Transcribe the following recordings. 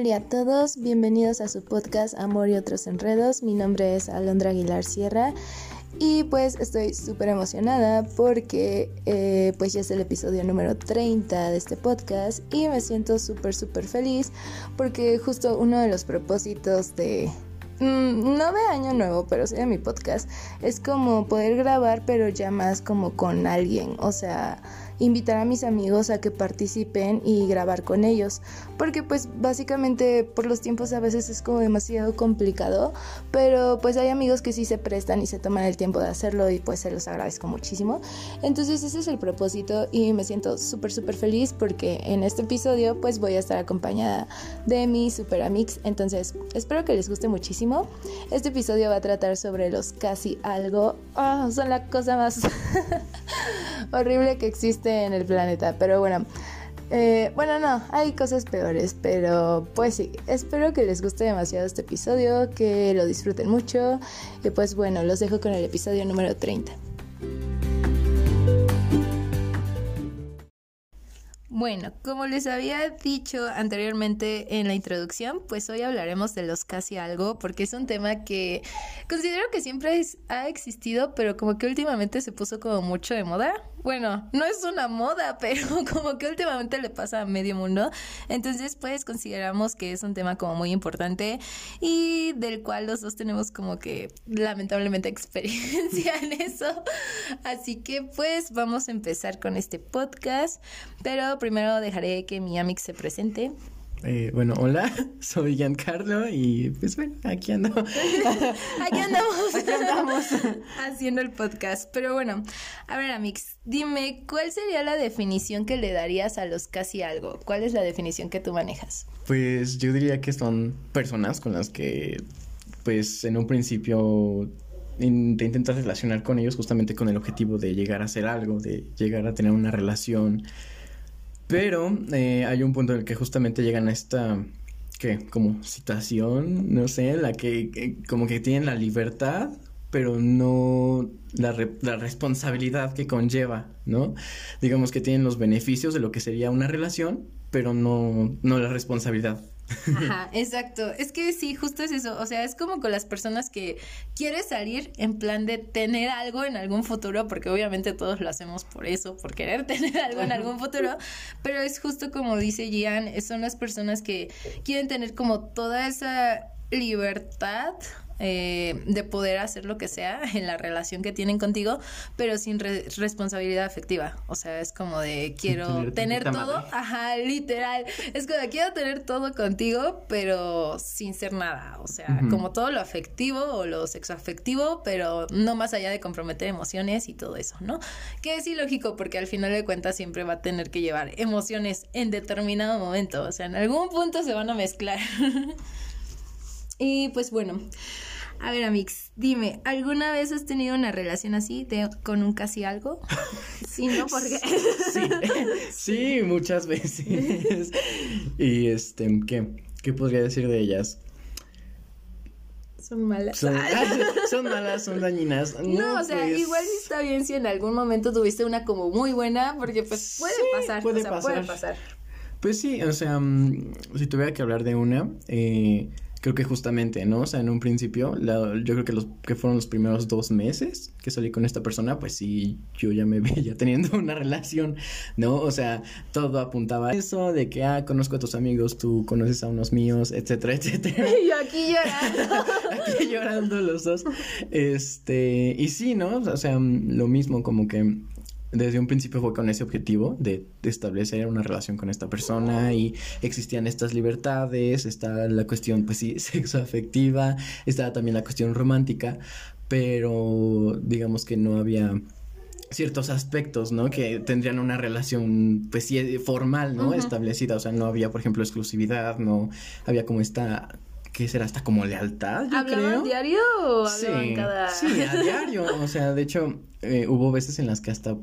Hola a todos, bienvenidos a su podcast Amor y otros enredos. Mi nombre es Alondra Aguilar Sierra y pues estoy súper emocionada porque eh, pues ya es el episodio número 30 de este podcast y me siento súper súper feliz porque justo uno de los propósitos de... Mm, no de año nuevo, pero sí de mi podcast, es como poder grabar pero ya más como con alguien, o sea invitar a mis amigos a que participen y grabar con ellos, porque pues básicamente por los tiempos a veces es como demasiado complicado, pero pues hay amigos que sí se prestan y se toman el tiempo de hacerlo y pues se los agradezco muchísimo. Entonces ese es el propósito y me siento súper súper feliz porque en este episodio pues voy a estar acompañada de mi super amix, entonces espero que les guste muchísimo. Este episodio va a tratar sobre los casi algo, oh, son la cosa más horrible que existe en el planeta. Pero bueno, eh, bueno, no, hay cosas peores, pero pues sí, espero que les guste demasiado este episodio, que lo disfruten mucho y pues bueno, los dejo con el episodio número 30. Bueno, como les había dicho anteriormente en la introducción, pues hoy hablaremos de los casi algo, porque es un tema que considero que siempre ha existido, pero como que últimamente se puso como mucho de moda. Bueno, no es una moda, pero como que últimamente le pasa a medio mundo. Entonces, pues consideramos que es un tema como muy importante y del cual los dos tenemos como que lamentablemente experiencia en eso. Así que pues vamos a empezar con este podcast, pero primero dejaré que mi amic se presente. Eh, bueno, hola, soy Giancarlo y pues bueno, aquí ando. aquí andamos. aquí andamos. Haciendo el podcast. Pero bueno, a ver, Amix, dime, ¿cuál sería la definición que le darías a los casi algo? ¿Cuál es la definición que tú manejas? Pues yo diría que son personas con las que, pues en un principio te intentas relacionar con ellos justamente con el objetivo de llegar a hacer algo, de llegar a tener una relación pero eh, hay un punto en el que justamente llegan a esta, ¿qué? Como situación, no sé, la que como que tienen la libertad, pero no la, la responsabilidad que conlleva, ¿no? Digamos que tienen los beneficios de lo que sería una relación, pero no, no la responsabilidad. Ajá, exacto. Es que sí, justo es eso. O sea, es como con las personas que quieres salir en plan de tener algo en algún futuro, porque obviamente todos lo hacemos por eso, por querer tener algo en algún futuro, pero es justo como dice Gian, son las personas que quieren tener como toda esa libertad eh, de poder hacer lo que sea en la relación que tienen contigo, pero sin responsabilidad afectiva. O sea, es como de quiero tener, todo, ajá, literal. Es como de quiero tener todo contigo, pero sin ser nada. O sea, como todo lo afectivo o lo sexoafectivo, pero no más allá de comprometer emociones y todo eso, ¿no? Que es ilógico porque al final de cuentas siempre va a tener que llevar emociones en determinado momento. O sea, en algún punto se van a mezclar. y pues bueno. A ver, Amix, dime, ¿alguna vez has tenido una relación así con un casi algo? sí, ¿no? Porque... sí, sí, muchas veces. y este, ¿qué? ¿Qué podría decir de ellas? Son malas. Son, malas, son dañinas. No, o sea, pues igual está bien si en algún momento tuviste una como muy buena, porque pues puede pasar. Puede, pasar. puede pasar. Pues sí, o sea, mm, si tuviera que hablar de una, eh, creo que justamente, ¿no? O sea, en un principio, yo creo que los que fueron los primeros dos meses que salí con esta persona, pues sí, yo ya me veía teniendo una relación, ¿no? O sea, todo apuntaba a eso, de que, ah, conozco a tus amigos, tú conoces a unos míos, etcétera, etcétera. Y yo aquí llorando. aquí llorando los dos. Este, y sí, ¿no? O sea, lo mismo, como que desde un principio fue con ese objetivo de, establecer una relación con esta persona y existían estas libertades, está la cuestión, pues sí, sexoafectiva, estaba también la cuestión romántica, pero digamos que no había ciertos aspectos, ¿no? Que tendrían una relación, pues sí, formal, ¿no? Establecida, o sea, no había, por ejemplo, exclusividad, no había como esta ¿qué será? Hasta como lealtad, yo ¿Hablaban diario o hablaban cada...? Sí, a diario, o sea, de hecho, eh, hubo veces en las que hasta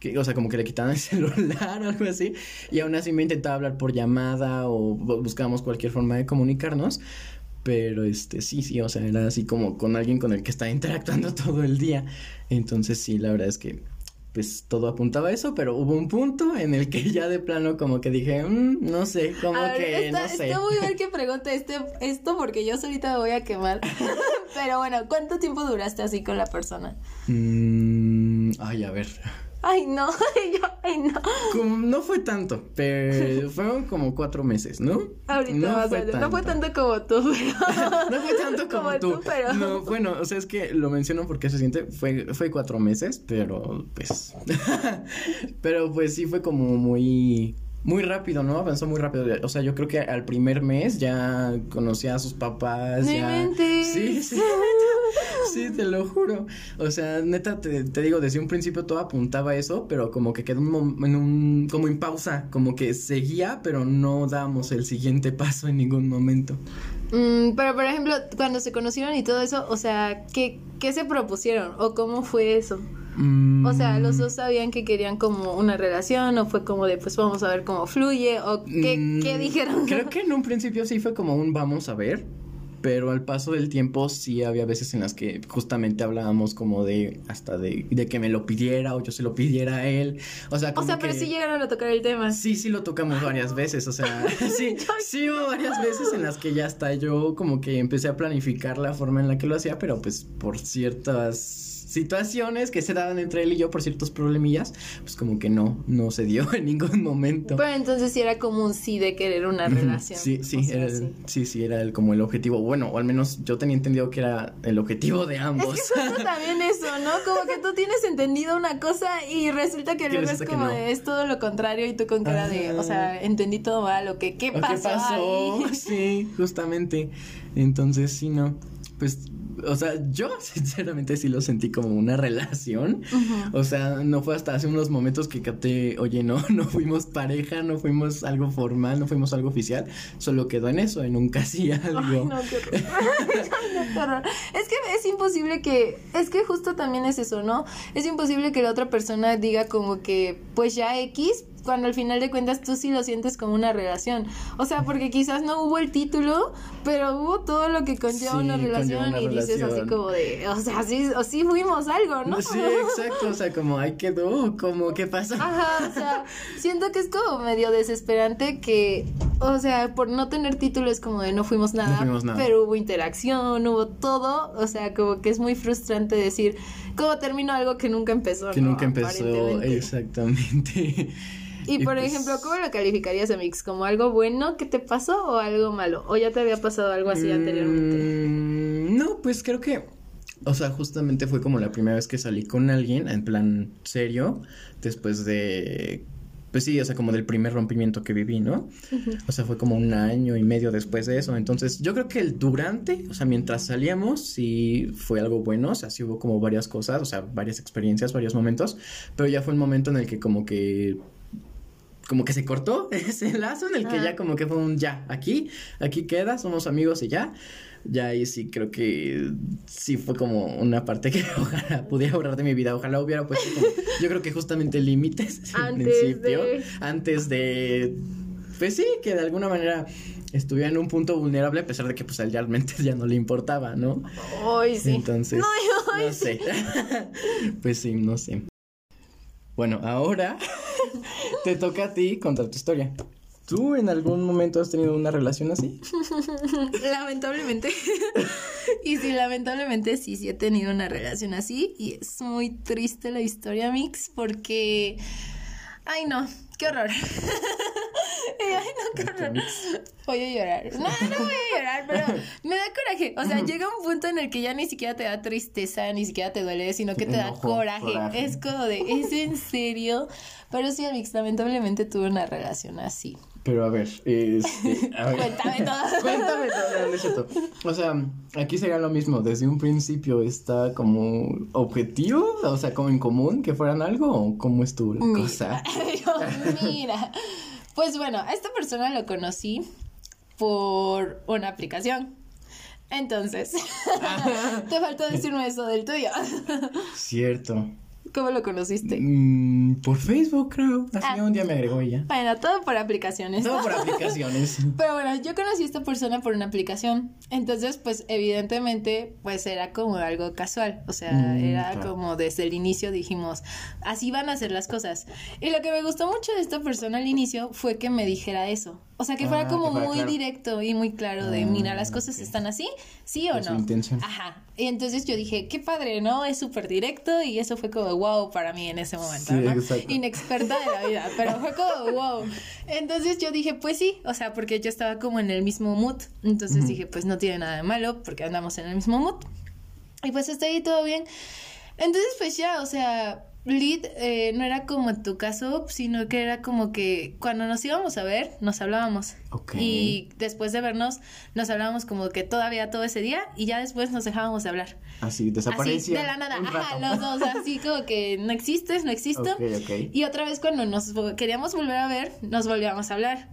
que, o sea, como que le quitaban el celular o algo así, y aún así me intentaba hablar por llamada o buscábamos cualquier forma de comunicarnos, pero este sí, sí, o sea, era así como con alguien con el que estaba interactuando todo el día. Entonces sí, la verdad es que pues todo apuntaba a eso, pero hubo un punto en el que ya de plano como que dije, mm, no sé, como que está, no sé. Está muy bien que pregunte este, esto porque yo solita me voy a quemar. pero bueno, ¿cuánto tiempo duraste así con la persona? Mm, ay, a ver. Ay, no, yo, ay, no. Como, no fue tanto, pero fueron como cuatro meses, ¿no? Ahorita no vas fue a ver, no tanto. fue tanto como tú, pero... no fue tanto como, Como tú. tú, pero- No, bueno, o sea, es que lo menciono porque se siente, fue, fue cuatro meses, pero pues. pero pues sí fue como muy. Muy rápido, ¿no? Avanzó muy rápido. O sea, yo creo que al primer mes ya conocía a sus papás. No ya. inventes. Sí, sí. Sí, te lo juro. O sea, neta, te, te digo, desde un principio todo apuntaba a eso, pero como que quedó un en un, como en pausa, como que seguía, pero no damos el siguiente paso en ningún momento. Mm, pero, por ejemplo, cuando se conocieron y todo eso, o sea, ¿qué, qué se propusieron? ¿O cómo fue eso? O sea, ¿los dos sabían que querían como una relación? ¿O fue como de, pues vamos a ver cómo fluye? ¿O qué, Mm, qué dijeron? Creo que en un principio sí fue como un vamos a ver. Pero al paso del tiempo sí había veces en las que justamente hablábamos como de hasta de, de que me lo pidiera o yo se lo pidiera a él. O sea, O como sea, pero que- sí llegaron a tocar el tema. Sí, sí lo tocamos varias veces, o sea, sí, sí hubo varias veces en las que ya hasta yo como que empecé a planificar la forma en la que lo hacía, pero pues por ciertas situaciones que se daban entre él y yo, por ciertos problemillas, pues como que no, no se dio en ningún momento. Pero entonces sí era como un sí de querer una relación. Sí, sí, O sea, era el- sí, sí, era el, como el objetivo. Bueno, o al menos yo tenía entendido que era el objetivo de Es ambos. que justo también eso, ¿no? Como que tú tienes entendido una cosa y resulta que Que luego es que como no. de, es todo lo contrario y tú con cara de, Ajá. o sea, entendí todo mal o que qué ¿O pasó, ¿Qué pasó? ahí? Sí, justamente. Entonces, sí, no. Pues, o sea, yo sinceramente sí lo sentí como una relación. O sea, no fue hasta hace unos momentos que capté, oye, no, no fuimos pareja, no fuimos algo formal, no fuimos algo oficial. Solo quedó en eso, en un casi algo. Ay, no, qué horror. Ay, no, qué horror. Es que es imposible que, es que justo también es eso, ¿no? Es imposible que la otra persona diga como que, pues ya X, cuando al final de cuentas tú sí lo sientes como una relación. O sea, porque quizás no hubo el título, pero hubo todo lo que conlleva Sí, una relación una y dices así como de, o sea, sí, o sí fuimos algo, ¿no? Sí, exacto. O sea, como ahí quedó, como, ¿qué pasó? Ajá, o sea, siento que es como medio desesperante que, o sea, por no tener título es como de no fuimos nada, No fuimos nada. pero hubo interacción, hubo todo, o sea, como que es muy frustrante decir cómo terminó algo que nunca empezó. que ¿no? nunca empezó. Exactamente. Y por pues, ejemplo, ¿cómo lo calificarías, Amix? ¿Como algo bueno que te pasó o algo malo? ¿O ya te había pasado algo así anteriormente? Mm, No, pues creo que, o sea, justamente fue como la primera vez que salí con alguien en plan serio, después de, pues sí, o sea, como del primer rompimiento que viví, ¿no? O sea, fue como un año y medio después de eso. Entonces, yo creo que el durante, o sea, mientras salíamos, sí fue algo bueno, o sea, sí hubo como varias cosas, o sea, varias experiencias, varios momentos, pero ya fue un momento en el que como que como que se cortó ese lazo en el que Ah. ya como que fue un ya, aquí, aquí queda, somos amigos y ya. Ya ahí sí creo que sí fue como una parte que ojalá pudiera ahorrar de mi vida, ojalá hubiera puesto como, yo creo que justamente límites en Antes principio, de- antes de, pues sí, que de alguna manera estuviera en un punto vulnerable a pesar de que pues él realmente ya no le importaba, ¿no? Ay, sí. Entonces, no sé. pues sí, no sé. Bueno, ahora te toca a ti contar tu historia. ¿Tú en algún momento has tenido una relación así? Lamentablemente. y sí, lamentablemente sí, sí he tenido una relación así. Y es muy triste la historia, Mix, porque. Ay, no, qué horror. Ay, no. Voy a llorar. No, no voy a llorar, pero me da coraje. O sea, llega un punto en el que ya ni siquiera te da tristeza, ni siquiera te duele, sino que te da coraje. coraje. Es como de, ¿es en serio? Pero sí, Mix, lamentablemente tuve una relación así. Pero a ver, este, a ver. Cuéntame todo. Cuéntame todo, no es cierto. O sea, aquí sería lo mismo. Desde un principio está como objetivo, o sea, como en común que fueran algo, o cómo estuvo la Mira, cosa. Dios, mira. Pues bueno, a esta persona lo conocí por una aplicación. Entonces, te faltó decirme eso del tuyo. Cierto. ¿Cómo lo conociste? Mm, por Facebook, creo. Así Ah. un día me agregó ella. Bueno, todo por aplicaciones. Todo por aplicaciones. Pero bueno, yo conocí a esta persona por una aplicación. Entonces, pues, evidentemente, pues era como algo casual. O sea, Mm, era claro. como desde el inicio dijimos, así van a ser las cosas. Y lo que me gustó mucho de esta persona al inicio fue que me dijera eso. O sea, que fuera Ah, como que fuera muy claro. directo y muy claro de, Ah, mira, las cosas están así, sí o De su no. intención. Ajá. Y entonces yo dije, qué padre, ¿no? Es súper directo y eso fue como wow para mí en ese momento, Sí, ¿no? exacto. Inexperta de la vida, pero fue como wow. Entonces yo dije, pues sí, o sea, porque yo estaba como en el mismo mood. Entonces dije, pues no tiene nada de malo porque andamos en el mismo mood. Y pues está ahí todo bien. Entonces, pues ya, o sea, Lead eh, no era como en tu caso, sino que era como que cuando nos íbamos a ver, nos hablábamos. Y después de vernos, nos hablábamos como que todavía todo ese día y ya después nos dejábamos de hablar. Así, desaparecía. Así, de la nada. Ajá, los dos, así como que no existes, no existo. Y otra vez cuando nos queríamos volver a ver, nos volvíamos a hablar.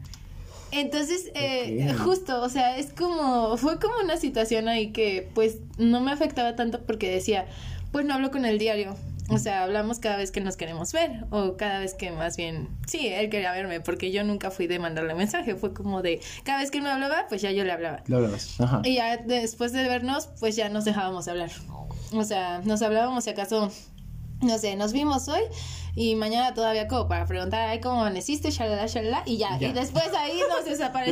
Entonces, eh, justo, o sea, es como, fue como una situación ahí que pues no me afectaba tanto porque decía, pues no hablo con el diario. O sea, hablamos cada vez que nos queremos ver o cada vez que más bien, sí, él quería verme porque yo nunca fui de mandarle mensaje, fue como de, cada vez que él me hablaba, pues ya yo le hablaba. Hablabas. Ajá. Y ya después de vernos, pues ya nos dejábamos hablar. O sea, nos hablábamos si acaso, no sé, nos vimos hoy y mañana todavía como para preguntar, ay, ¿cómo amaneciste? Shalala, shalala, y ya. Ya. Y después ahí nos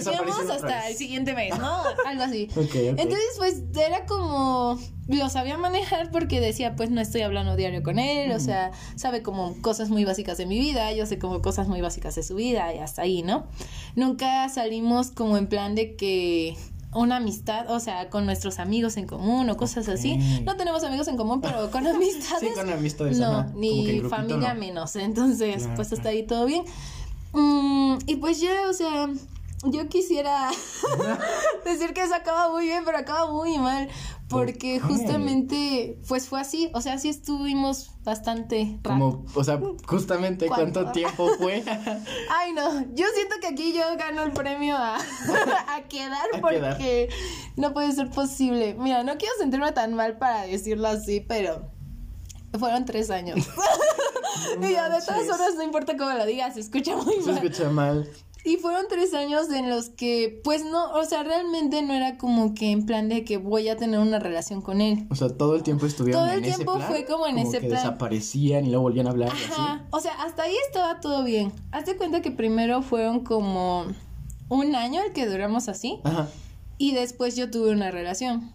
otra hasta el siguiente mes, ¿no? Algo así. Entonces, pues era como, lo sabía manejar porque decía, pues no estoy hablando diario con él, o sea, sabe como cosas muy básicas de mi vida, yo sé como cosas muy básicas de su vida y hasta ahí, ¿no? Nunca salimos como en plan de que una amistad, o sea, con nuestros amigos en común o cosas así. No tenemos amigos en común, pero con amistades. Sí, con amistades, No, ajá. Ni grupito, familia no. menos. Entonces, Claro, pues hasta ahí todo bien. Mm, y pues ya, o sea, yo quisiera decir que eso acaba muy bien, pero acaba muy mal. Porque justamente, pues fue así. O sea, sí estuvimos bastante rato. Como, o sea, justamente ¿Cuánto? cuánto tiempo fue. Ay, no, yo siento que aquí yo gano el premio a, a quedar A porque quedar. no puede ser posible. Mira, no quiero sentirme tan mal para decirlo así, pero fueron tres años. y ya, de todas formas, no importa cómo lo digas, se escucha muy Se mal. escucha mal. Y fueron tres años en los que, pues no, o sea, realmente no era como que en plan de que voy a tener una relación con él. O sea, todo el tiempo estuvieron Todo el en ese tiempo plan, fue como en ese que plan. desaparecían y luego volvían a hablar y así. Ajá, o sea, hasta ahí estaba todo bien. Hazte cuenta que primero fueron como un año el que duramos así Ajá. y después yo tuve una relación.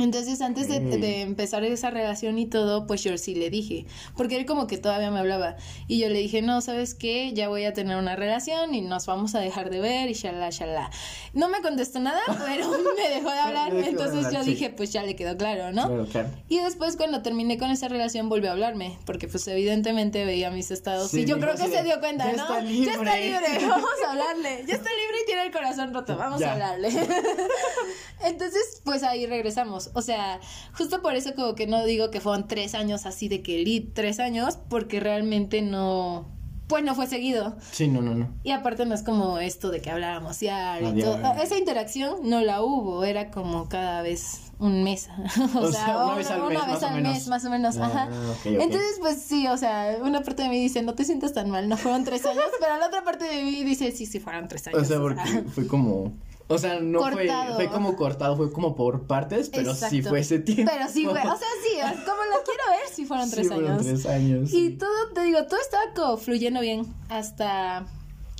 Entonces, antes de, empezar esa relación y todo, pues yo sí le dije, porque él como que todavía me hablaba. Y yo le dije, no, ¿sabes qué? Ya voy a tener una relación y nos vamos a dejar de ver y shalala, shalala. No me contestó nada, pero me dejó de hablar. Entonces yo dije, pues ya le quedó claro, ¿no? Claro, claro. Y después cuando terminé con esa relación volvió a hablarme, porque pues evidentemente veía mis estados Sí, y yo creo que se dio cuenta, "Ya ¿no? está Ya está libre". libre, vamos a hablarle. Ya está libre y tiene el corazón roto, vamos Ya. a hablarle. Entonces, pues ahí regresamos. O sea, justo por eso como que no digo que fueron tres años así de que tres años, porque realmente no, pues no fue seguido. Sí, no, no, no. Y aparte no es como esto de que hablábamos diario y todo. Esa interacción no la hubo, era como cada vez un mes. o, O sea, sea, una una, vez al una mes, vez más o al menos. mes, más o menos. Ah, Ajá. Entonces, pues sí, o sea, una parte de mí dice, no te sientas tan mal, no fueron tres años, pero la otra parte de mí dice, sí, sí fueron tres años. O sea, porque fue como. O sea, no fue, Cortado. fue como cortado, fue como por partes, pero sí fue ese tiempo. Pero sí, fue, o sea, sí, como lo quiero ver, sí fueron Sí, tres fueron años. tres años. Y sí. todo, te digo, todo estaba como fluyendo bien hasta,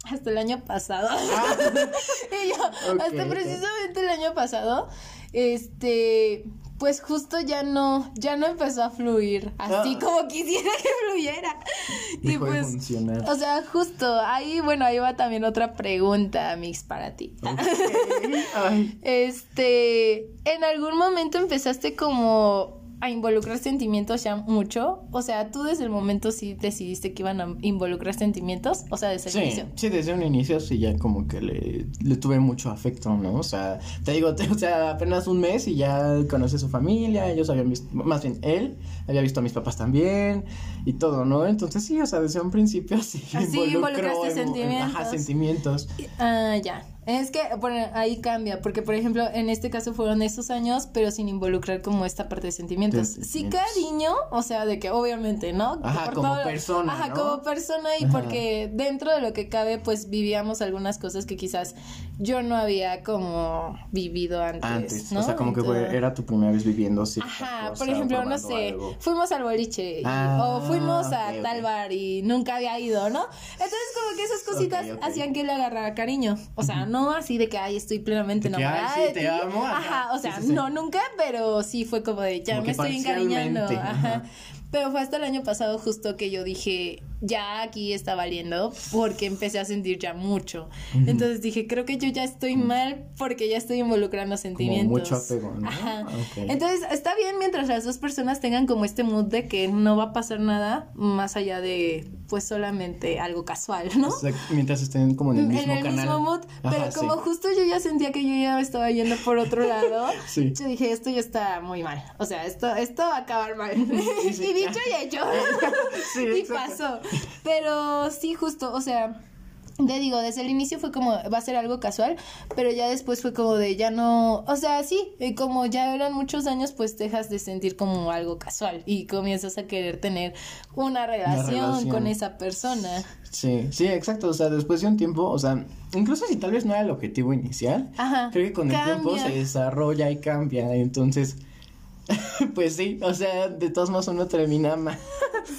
hasta el año pasado. y yo, Ah. Hasta precisamente el año pasado, este, pues justo ya no, ya no empezó a fluir así Ah. como quisiera que fluyera. y de pues, funcionar. o sea, justo ahí, bueno, ahí va también otra pregunta, Mix, para ti. Ay. Este, ¿en algún momento empezaste como a involucrar sentimientos ya mucho? O sea, tú desde el momento sí decidiste que iban a involucrar sentimientos, o sea, desde el Sí, inicio. sí, desde un inicio sí ya como que le, le tuve mucho afecto, ¿no? O sea, te digo, te- o sea, apenas un mes y ya conocí a su familia, ellos habían visto, más bien él, había visto a mis papás también y todo, ¿no? Entonces sí, o sea, desde un principio sí Así involucró involucraste sentimientos. Ajá, sentimientos. Ah, ya. Es que bueno, ahí cambia, porque por ejemplo, en este caso fueron esos años, pero sin involucrar como esta parte de sentimientos. Sí, cariño, o sea, de que obviamente, ¿no? Ajá, como persona. Ajá, como persona y porque dentro de lo que cabe, pues vivíamos algunas cosas que quizás yo no había como vivido antes. Antes, ¿no? o sea, como que era tu primera vez viviendo así. Ajá, por ejemplo, no sé, fuimos al boliche o fuimos a tal bar y nunca había ido, ¿no? Entonces, como que esas cositas hacían que le agarrara cariño. O sea, no así de que, ay, estoy plenamente enamorada. sí, te amo. Ajá, o sea, no nunca, pero sí fue como de, ya me estoy encariñando. Ajá. Pero fue hasta el año pasado justo que yo dije, ya aquí está valiendo porque empecé a sentir ya mucho. Entonces dije, creo que yo ya estoy mal porque ya estoy involucrando sentimientos. mucho apego, ¿no? Ajá. Entonces está bien mientras las dos personas tengan como este mood de que no va a pasar nada más allá de pues solamente algo casual, ¿no? O sea, mientras estén como en el mismo en el mismo mood, pero como justo yo ya sentía que yo ya estaba yendo por otro lado, yo dije, esto ya está muy mal. O sea, esto esto va a acabar mal. y dicho y hecho. y pasó. Pero sí, justo, o sea, te digo, desde el inicio fue como, va a ser algo casual, pero ya después fue como de, ya no, o sea, sí, como ya eran muchos años, pues dejas de sentir como algo casual y comienzas a querer tener una relación, con esa persona. Sí, sí, exacto, o sea, después de un tiempo, o sea, incluso si tal vez no era el objetivo inicial, creo que con el tiempo se desarrolla y cambia, entonces pues sí, o sea, de todos modos uno termina mal.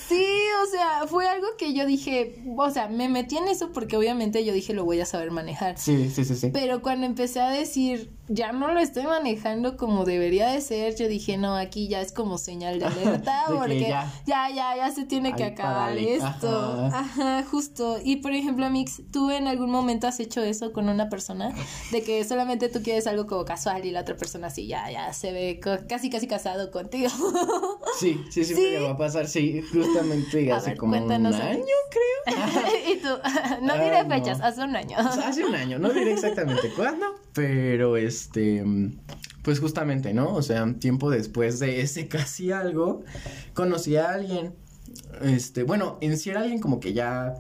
Sí, o sea, fue algo que yo dije, o sea, me metí en eso porque obviamente yo dije lo voy a saber manejar. Sí, sí, sí, sí. Pero cuando empecé a decir, ya no lo estoy manejando como debería de ser, yo dije, no, aquí ya es como señal de alerta, porque ya. ya, ya, se tiene que acabar esto. Ajá. justo. Y por ejemplo, Mix, ¿tú en algún momento has hecho eso con una persona? De que solamente tú quieres algo como casual y la otra persona así, ya, ya se ve casi, casi casado contigo. sí, sí, sí, me va a pasar, sí, justamente hace como un año, creo. y tú, no diré fechas, hace un año. hace un año, no diré exactamente cuándo, pero es este, pues justamente, ¿no? O sea, tiempo después de ese casi algo, conocí a alguien, este, bueno, en sí era alguien como que ya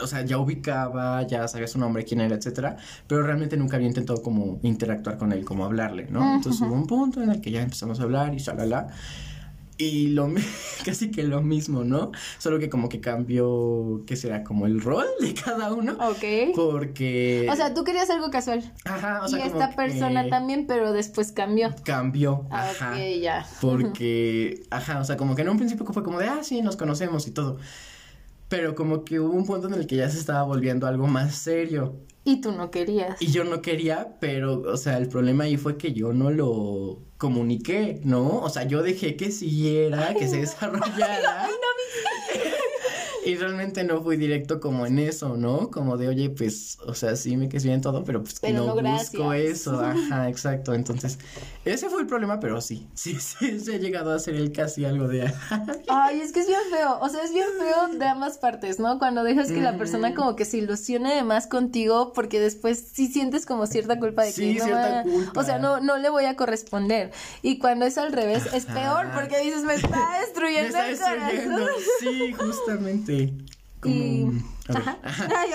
o sea, ya ubicaba, ya sabía su nombre, quién era, etcétera, pero realmente nunca había intentado como interactuar con él, como hablarle, ¿no? Entonces hubo un punto en el que ya empezamos a hablar y shalala. Y lo casi que lo mismo, ¿no? Solo que como que cambió, ¿qué será? Como el rol de cada uno. Ok. Porque. O sea, tú querías algo casual. Ajá, o sea. Y esta persona también, pero después cambió. Cambió. Ajá. Ok, ya. Porque, ajá, o sea, como que en un principio fue como de, ah, sí, nos conocemos y todo. Pero como que hubo un punto en el que ya se estaba volviendo algo más serio. Y tú no querías. Y yo no quería, pero, o sea, el problema ahí fue que yo no lo comuniqué, ¿no? O sea, yo dejé que siguiera, que se desarrollara. Ay, no, y realmente no fui directo como en eso, ¿no? Como de, oye, pues, o sea, sí me quedé bien todo, pero pues que no, busco eso. Ajá, exacto. Entonces, ese fue el problema, pero sí, sí, sí, se ha llegado a hacer el casi algo de... Ay, es que es bien feo. O sea, es bien feo de ambas partes, ¿no? Cuando dejas que la persona como que se ilusione de más contigo, porque después sí sientes como cierta culpa de que no cierta culpa. O sea, no, no le voy a corresponder. Y cuando es al revés, es peor, porque dices, me está destruyendo me está destruyendo. Sí, justamente. Sí. Como... Ajá.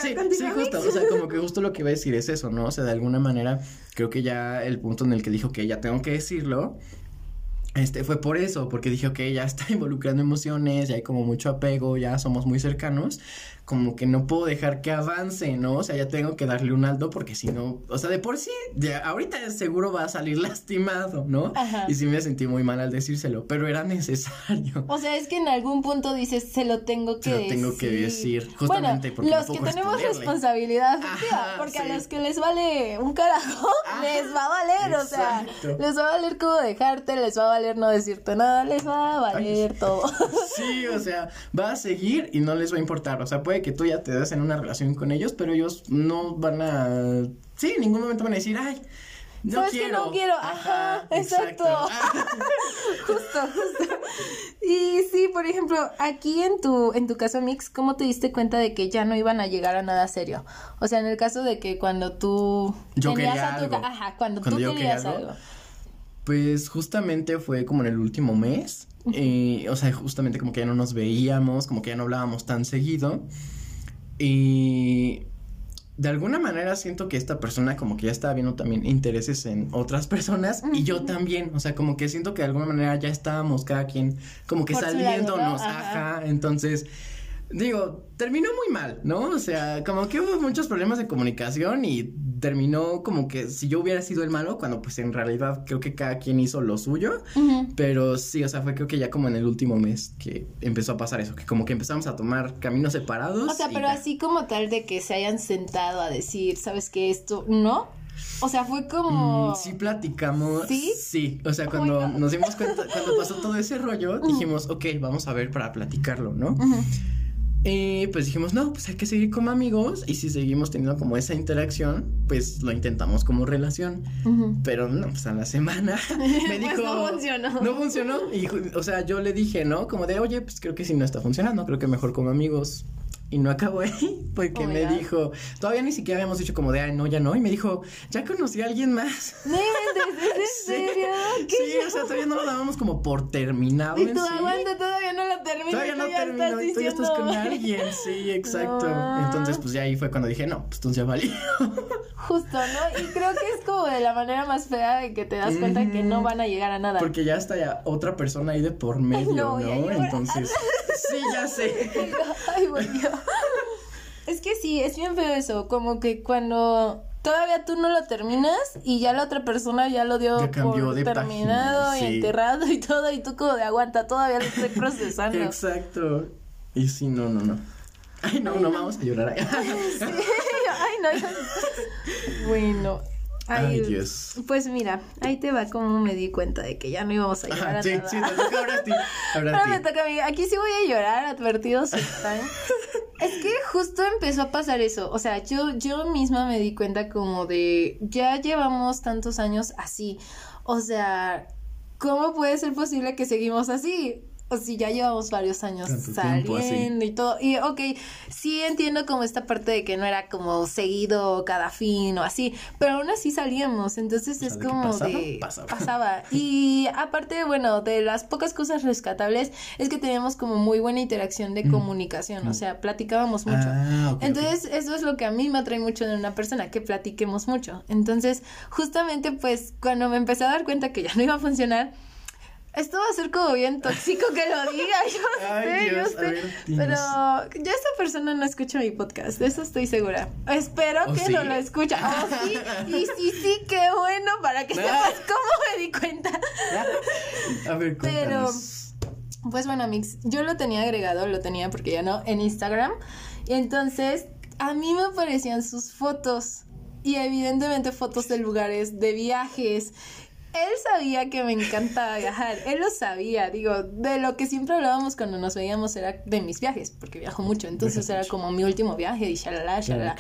Sí, sí, justo, o sea, como que justo lo que iba a decir es eso, ¿no? O sea, de alguna manera, creo que ya el punto en el que dijo que ya tengo que decirlo, este fue por eso, porque dije, ok, ya está involucrando emociones, ya hay como mucho apego, ya somos muy cercanos, como que no puedo dejar que avance, ¿no? O sea, ya tengo que darle un alto porque si no, o sea, de por sí, ya, ahorita seguro va a salir lastimado, ¿no? Ajá. Y sí me sentí muy mal al decírselo, pero era necesario. O sea, es que en algún punto dices, se lo tengo que decir. Se lo tengo que decir, justamente porque los que tenemos responsabilidad porque a los que les vale un carajo, les va a valer, o sea, les va a valer cómo dejarte, les va a valer no decirte nada, les va a valer todo. Sí, o sea, va a seguir y no les va a importar, o sea, puede que tú ya te des en una relación con ellos, pero ellos no van a, sí, en ningún momento van a decir, ay, no ¿Sabes quiero. que no quiero? Ajá, exacto. justo, justo. Y sí, por ejemplo, aquí en tu, en tu caso, Mix, ¿cómo te diste cuenta de que ya no iban a llegar a nada serio? O sea, en el caso de que cuando tú yo quería algo. ajá, cuando, tú querías algo, Pues justamente fue como en el último mes. O sea, justamente como que ya no nos veíamos, como que ya no hablábamos tan seguido. Y de alguna manera siento que esta persona como que ya estaba viendo también intereses en otras personas y yo también, o sea, como que siento que de alguna manera ya estábamos cada quien como que saliéndonos, ajá. entonces digo, terminó muy mal, ¿no? O sea, como que hubo muchos problemas de comunicación y terminó como que si yo hubiera sido el malo, cuando pues en realidad creo que cada quien hizo lo suyo, pero sí, o sea, fue creo que ya como en el último mes que empezó a pasar eso, que como que empezamos a tomar caminos separados. O sea, pero así como tal de que se hayan sentado a decir, ¿sabes qué? Esto, ¿no? O sea, fue como. Mm, sí, platicamos. Sí. Sí. O sea, cuando nos dimos cuenta, cuando pasó todo ese rollo, dijimos, ok, vamos a ver para platicarlo, ¿no? Y pues dijimos, no, pues hay que seguir como amigos y si seguimos teniendo como esa interacción, pues lo intentamos como relación. Pero no, pues a la semana me pues dijo... no funcionó. No funcionó. Y, o sea, yo le dije, ¿no? Como de, oye, pues creo que si no está funcionando, creo que mejor como amigos y no acabó ahí porque oh me dijo, todavía ni siquiera habíamos dicho como de, ay, no, ya no. Y me dijo, ya conocí a alguien más. ¿Es en serio? Sí, o sea, todavía no lo dábamos como por terminado. Y tú aguanta, todavía no lo termino. Todavía no termino, y tú ya estás con alguien. Sí, exacto. Entonces, pues ya ahí fue cuando dije, no, pues entonces ya valió. Justo, ¿no? Y creo que es como de la manera más fea de que te das cuenta que no van a llegar a nada. Porque ya está ya otra persona ahí de por medio, ¿no? Entonces, sí, ya sé. Ay, bueno. Es que sí, es bien feo eso, como que cuando todavía tú no lo terminas y ya la otra persona ya lo dio por terminado y enterrado y todo y tú como de aguanta, todavía lo estoy procesando. Exacto. Y sí, no, no, no. Ay, no, no, vamos a llorar. sí. Ay, no. bueno, Ay, Dios. Pues mira, ahí te va como me di cuenta de que ya no íbamos a llorar. sí, sí, te toca ahora a ti. Ahora, me toca a mí. Aquí sí voy a llorar, advertidos están. es que justo empezó a pasar eso. O sea, yo, yo misma me di cuenta como de, ya llevamos tantos años así. O sea, ¿cómo puede ser posible que seguimos así? O si ya llevamos varios años saliendo y todo. Y ok, sí entiendo como esta parte de que no era como seguido cada fin o así, pero aún así salíamos, entonces es como de... Pasaba. Y aparte, bueno, de las pocas cosas rescatables es que teníamos como muy buena interacción de mm. comunicación, o mm. sea, platicábamos mucho. Ah, entonces, eso es lo que a mí me atrae mucho de una persona, que platiquemos mucho. Entonces, justamente pues cuando me empecé a dar cuenta que ya no iba a funcionar, esto va a ser como bien tóxico que lo diga, yo sé, yo sé. pero ya esa persona no escucha mi podcast, de eso estoy segura. Espero oh, que no lo escuche. Oh, sí, y sí, sí, qué bueno, para que sepas cómo me di cuenta. A ver, Pero, pues bueno, Mix, yo lo tenía agregado, lo tenía porque ya no, en Instagram. Y entonces, a mí me aparecían sus fotos. Y evidentemente fotos de lugares, de viajes él sabía que me encantaba viajar, él lo sabía, digo, de lo que siempre hablábamos cuando nos veíamos era de mis viajes, porque viajo mucho, entonces era como mi último viaje y shalala, shalala.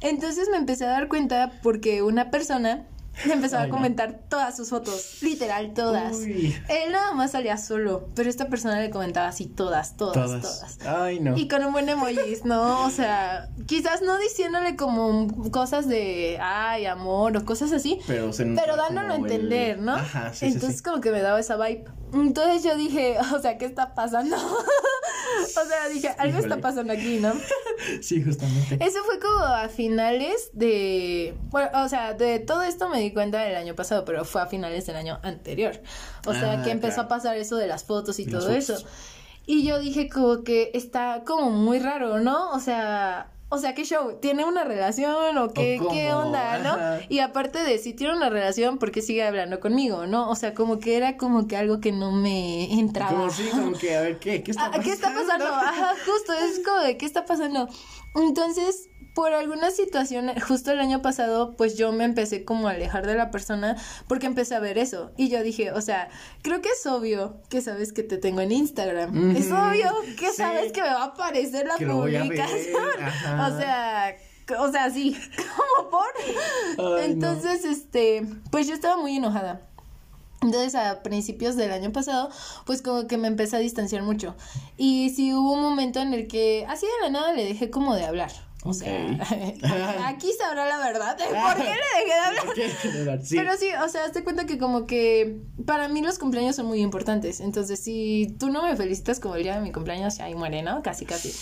Entonces me empecé a dar cuenta porque una persona le empezaba a comentar todas sus fotos, literal, todas. Él nada más salía solo, pero esta persona le comentaba así todas, todas, todas. Ay, no. Y con un buen emojis, ¿no? O sea, quizás no diciéndole como cosas de, ay, amor o cosas así, pero, pero dándolo a entender, ¿no? Ajá, sí, Entonces como que me daba esa vibe. Entonces yo dije, o sea, ¿qué está pasando? o sea, dije, algo está pasando aquí, ¿no? sí, justamente. Eso fue como a finales de, bueno, o sea, de todo esto me di cuenta del año pasado, pero fue a finales del año anterior. O sea, ah, que empezó a pasar eso de las fotos y, todo eso. Y yo dije como que está como muy raro, ¿no? O sea, o sea, ¿qué show? ¿Tiene una relación o qué, qué onda, no? Y aparte de si tiene una relación, ¿por qué sigue hablando conmigo, no? O sea, como que era como que algo que no me entraba. Como sí, como que, a ver, ¿qué? ¿Qué está pasando? Ah, ¿Qué está pasando? Ajá, justo, es como de, ¿qué está pasando? Entonces, por alguna situación, justo el año pasado, pues yo me empecé como a alejar de la persona porque empecé a ver eso. Y yo dije, o sea, creo que es obvio que sabes que te tengo en Instagram. Es obvio que sabes que me va a aparecer la publicación. O sea, o sea, sí, como por. Entonces, este, pues yo estaba muy enojada. Entonces a principios del año pasado, pues como que me empecé a distanciar mucho. Y sí hubo un momento en el que así de la nada le dejé como de hablar. O sea, aquí sabrá la verdad. ¿Por qué le dejé de hablar? Sí. Pero sí, o sea, hazte cuenta que como que para mí los cumpleaños son muy importantes. Entonces, si tú no me felicitas como el día de mi cumpleaños, ahí muere, ¿no? Casi, casi.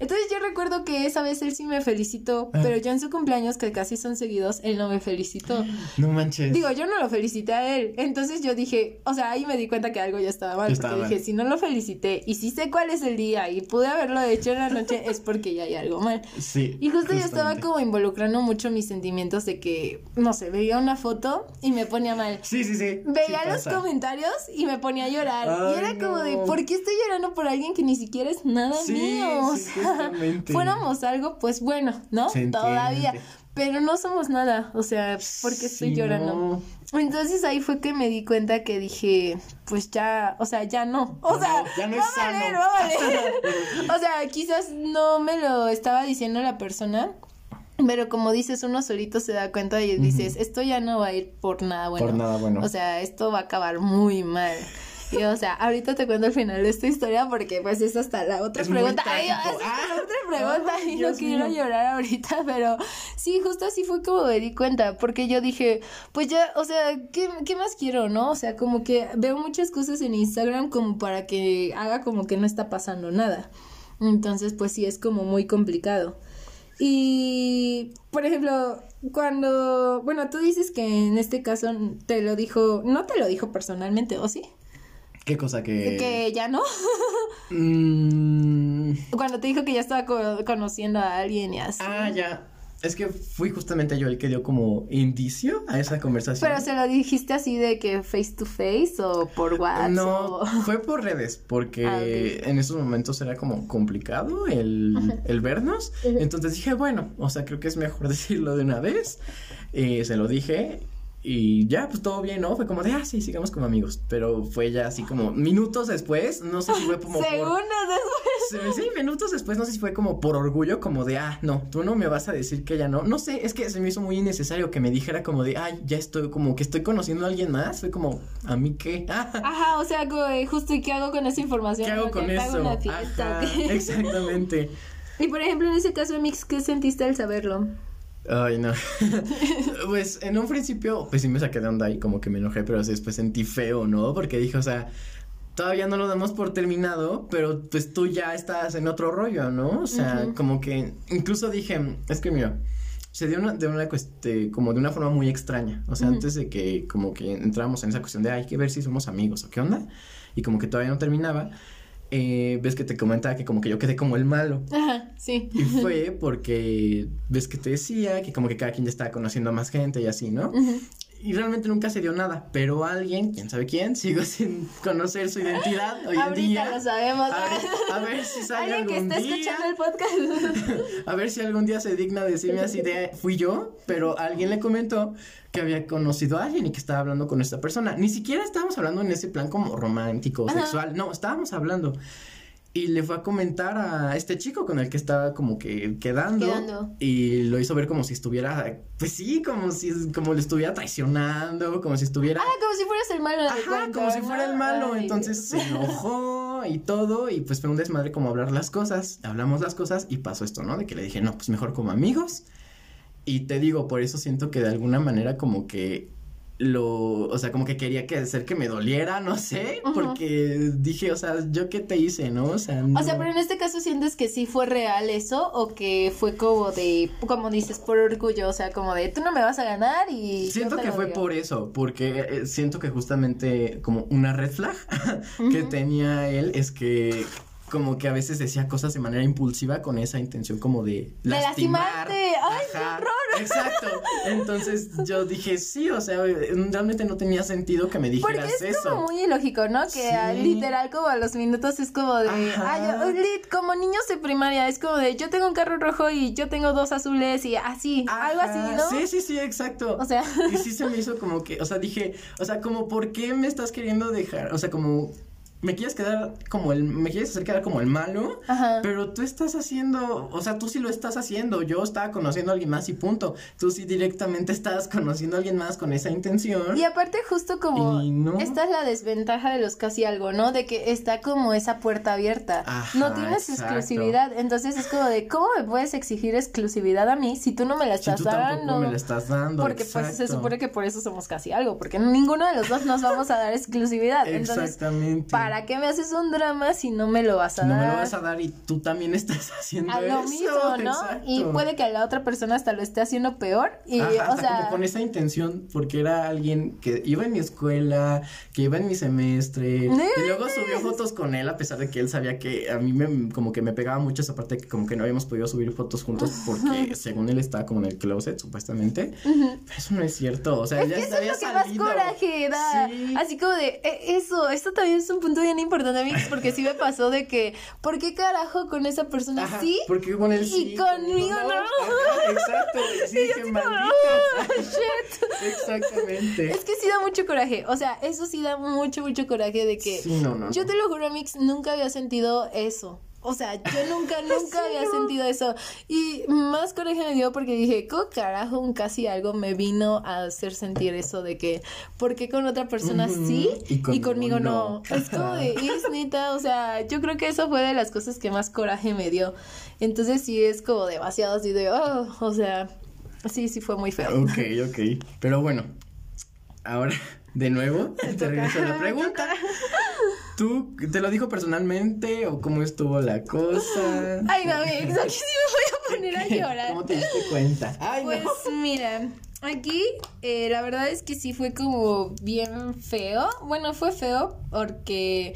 Entonces yo recuerdo que esa vez él sí me felicitó, Ah. pero yo en su cumpleaños, que casi son seguidos, él no me felicitó. No manches. Digo, yo no lo felicité a él. Entonces yo dije, o sea, ahí me di cuenta que algo ya estaba mal. Estaba porque mal. dije, si no lo felicité y si sé cuál es el día y pude haberlo hecho en la noche, es porque ya hay algo mal. sí. Y justo yo estaba como involucrando mucho mis sentimientos de que, no sé, veía una foto y me ponía mal. Sí, sí, sí. Veía sí los pasa. comentarios y me ponía a llorar. y era como de. ¿por qué estoy llorando por alguien que ni siquiera es nada Sí, mío? O sea, fuéramos algo, pues bueno, ¿no? Se Todavía. Pero no somos nada. O sea, ¿por qué estoy Sí, llorando? no. Entonces ahí fue que me di cuenta que dije, pues ya, o sea, ya no. O No, sea, ya no va es a valer, sano. o sea, quizás no me lo estaba diciendo la persona. Pero como dices, uno solito se da cuenta y dices, esto ya no va a ir por nada bueno. Por nada bueno. O sea, esto va a acabar muy mal. Y o sea, ahorita te cuento el final de esta historia porque pues es hasta la otra Es pregunta. Ay, es Ah, otra pregunta y no quiero mío. llorar ahorita, pero sí, justo así fue como me di cuenta, porque yo dije, pues ya, o sea, ¿qué, qué más quiero, no? O sea, como que veo muchas cosas en Instagram como para que haga como que no está pasando nada. Entonces, pues sí, es como muy complicado. Y, por ejemplo, cuando, bueno, tú dices que en este caso te lo dijo, no te lo dijo personalmente, ¿o sí? ¿Qué cosa que...? Que ya no. Mm, Cuando te dijo que ya estaba co- conociendo a alguien y así. Ah, ya. Es que fui justamente yo el que dio como indicio a esa conversación. Pero se lo dijiste así de que face to face o por WhatsApp. No, o- fue por redes, porque Ah, en esos momentos era como complicado el, el vernos. Entonces dije, bueno, o sea, creo que es mejor decirlo de una vez. Eh, se lo dije y ya, pues todo bien, ¿no? Fue como de, ah, sí, sigamos como amigos. Pero fue ya así como minutos después, no sé si fue como por... Segundos después. Sí, minutos después, no sé si fue como por orgullo, como de, ah, no, tú no me vas a decir que ya no. No sé, es que se me hizo muy innecesario que me dijera como de, ay, ya estoy, como que estoy conociendo a alguien más. Fue como, ¿a mí qué? Ajá, o sea, de, justo, ¿y qué hago con esa información? ¿Qué hago con hago eso? una fiesta, exactamente. Y por ejemplo, en ese caso, Mix, ¿qué sentiste al saberlo? Ay, no. pues en un principio, pues sí me saqué de onda y como que me enojé, pero después sentí feo, ¿no? Porque dije, o sea, todavía no lo damos por terminado, pero pues tú ya estás en otro rollo, ¿no? O sea, como que incluso dije, es que mira, se dio una, de una cuestión, como de una forma muy extraña. O sea, antes de que como que entramos en esa cuestión de hay que ver si somos amigos o qué onda, y como que todavía no terminaba, eh, ves que te comentaba que como que yo quedé como el malo. Ajá, sí. Y fue porque ves que te decía que como que cada quien ya estaba conociendo a más gente y así, ¿no? Ujú. Y realmente nunca se dio nada, pero alguien, quién sabe quién, sigo sin conocer su identidad hoy en Ahorita día. lo sabemos. A ver, a ver si sale que algún está día. escuchando el podcast. A ver si algún día se digna decirme así de fui yo, pero alguien le comentó que había conocido a alguien y que estaba hablando con esta persona. Ni siquiera estábamos hablando en ese plan como romántico o sexual. No, estábamos hablando. Y le fue a comentar a este chico con el que estaba como que quedando. Quedando. Y lo hizo ver como si estuviera, pues sí, como si como le estuviera traicionando, como si estuviera. Ah, como si fueras el malo Ajá, cuento, como si fuera el malo. Ay, Entonces Dios. se enojó y todo. Y pues fue un desmadre como hablar las cosas. Hablamos las cosas y pasó esto, ¿no? De que le dije, no, pues mejor como amigos. Y te digo, por eso siento que de alguna manera como que lo, o sea, como que quería que hacer que me doliera, no sé, porque dije, o sea, yo qué te hice, ¿no? O sea, no. O sea, pero en este caso sientes que sí fue real eso o que fue como de, como dices, por orgullo, o sea, como de tú no me vas a ganar y... Siento que fue digo. por eso, porque eh, siento que justamente como una red flag que tenía él es que como que a veces decía cosas de manera impulsiva con esa intención como de De lastimar. lastimarte. ¡Ay, qué Ajá, Exacto. Entonces yo dije, sí, o sea, realmente no tenía sentido que me Porque dijeras es eso. como muy ilógico, ¿no? Que Sí. literal como a los minutos es como de, Ajá. ay, yo- como niños de primaria, es como de, yo tengo un carro rojo y yo tengo dos azules y así, algo así, ¿no? Sí, sí, sí, exacto. O sea, Y sí se me hizo como que, o sea, dije, o sea, como, ¿por qué me estás queriendo dejar? O sea, como, me quieres quedar como el, me quieres hacer quedar como el malo, Ajá. pero tú estás haciendo, o sea, tú sí lo estás haciendo, yo estaba conociendo a alguien más y punto, tú sí directamente estás conociendo a alguien más con esa intención. Y aparte justo como no. esta es la desventaja de los casi algo, ¿no? De que está como esa puerta abierta. Ajá, no tienes exacto. exclusividad. Entonces es como de ¿cómo me puedes exigir exclusividad a mí si tú no me la si estás tú tampoco dando? me la estás dando. Porque pues se supone que por eso somos casi algo, porque ninguno de los dos nos vamos a dar exclusividad. Entonces, Exactamente. ¿para qué me haces un drama si no me lo vas a no dar? me lo vas a dar y tú también estás haciendo a lo eso, mismo, ¿no? exacto. Y puede que a la otra persona hasta lo esté haciendo peor. Y, Ajá, o sea, como con esa intención, porque era alguien que iba en mi escuela, que iba en mi semestre, ¡No y luego subió fotos con él, a pesar de que él sabía que a mí me, como que me pegaba mucho esa parte que como que no habíamos podido subir fotos juntos, porque según él estaba como en el closet, supuestamente, pero eso no es cierto, o sea, Es ya que eso es lo que más coraje da. Sí. Así como de, e- eso, esto también es un punto bien importante, amigos, porque sí me pasó de que, ¿por qué carajo con esa persona Ajá, sí? porque con él y sí. conmigo no. Ajá, exacto, sí, Y yo como, maldita. "Oh, shit". Exactamente. Es que sí da mucho coraje, o sea, eso sí da mucho, mucho coraje de que... Sí, no, no, Yo te lo juro, Mix, nunca había sentido eso. O sea, yo nunca, nunca había sentido eso. Y más coraje me dio porque dije, ¿cómo carajo un casi algo me vino a hacer sentir eso de que, ¿por qué con otra persona sí y conmigo no? no. Es como de, y es neta, o sea, yo creo que eso fue de las cosas que más coraje me dio. Entonces sí es como demasiado así de, oh, o sea, sí, sí fue muy feo. Ok, ok. Pero bueno, ahora de nuevo te regreso a la pregunta. ¿Tú te lo dijo personalmente o cómo estuvo la cosa? Ay, mami, aquí sí me voy a poner a llorar. ¿Cómo te diste cuenta? Ay, Pues no. mira, aquí eh, la verdad es que sí fue como bien feo. Bueno, fue feo porque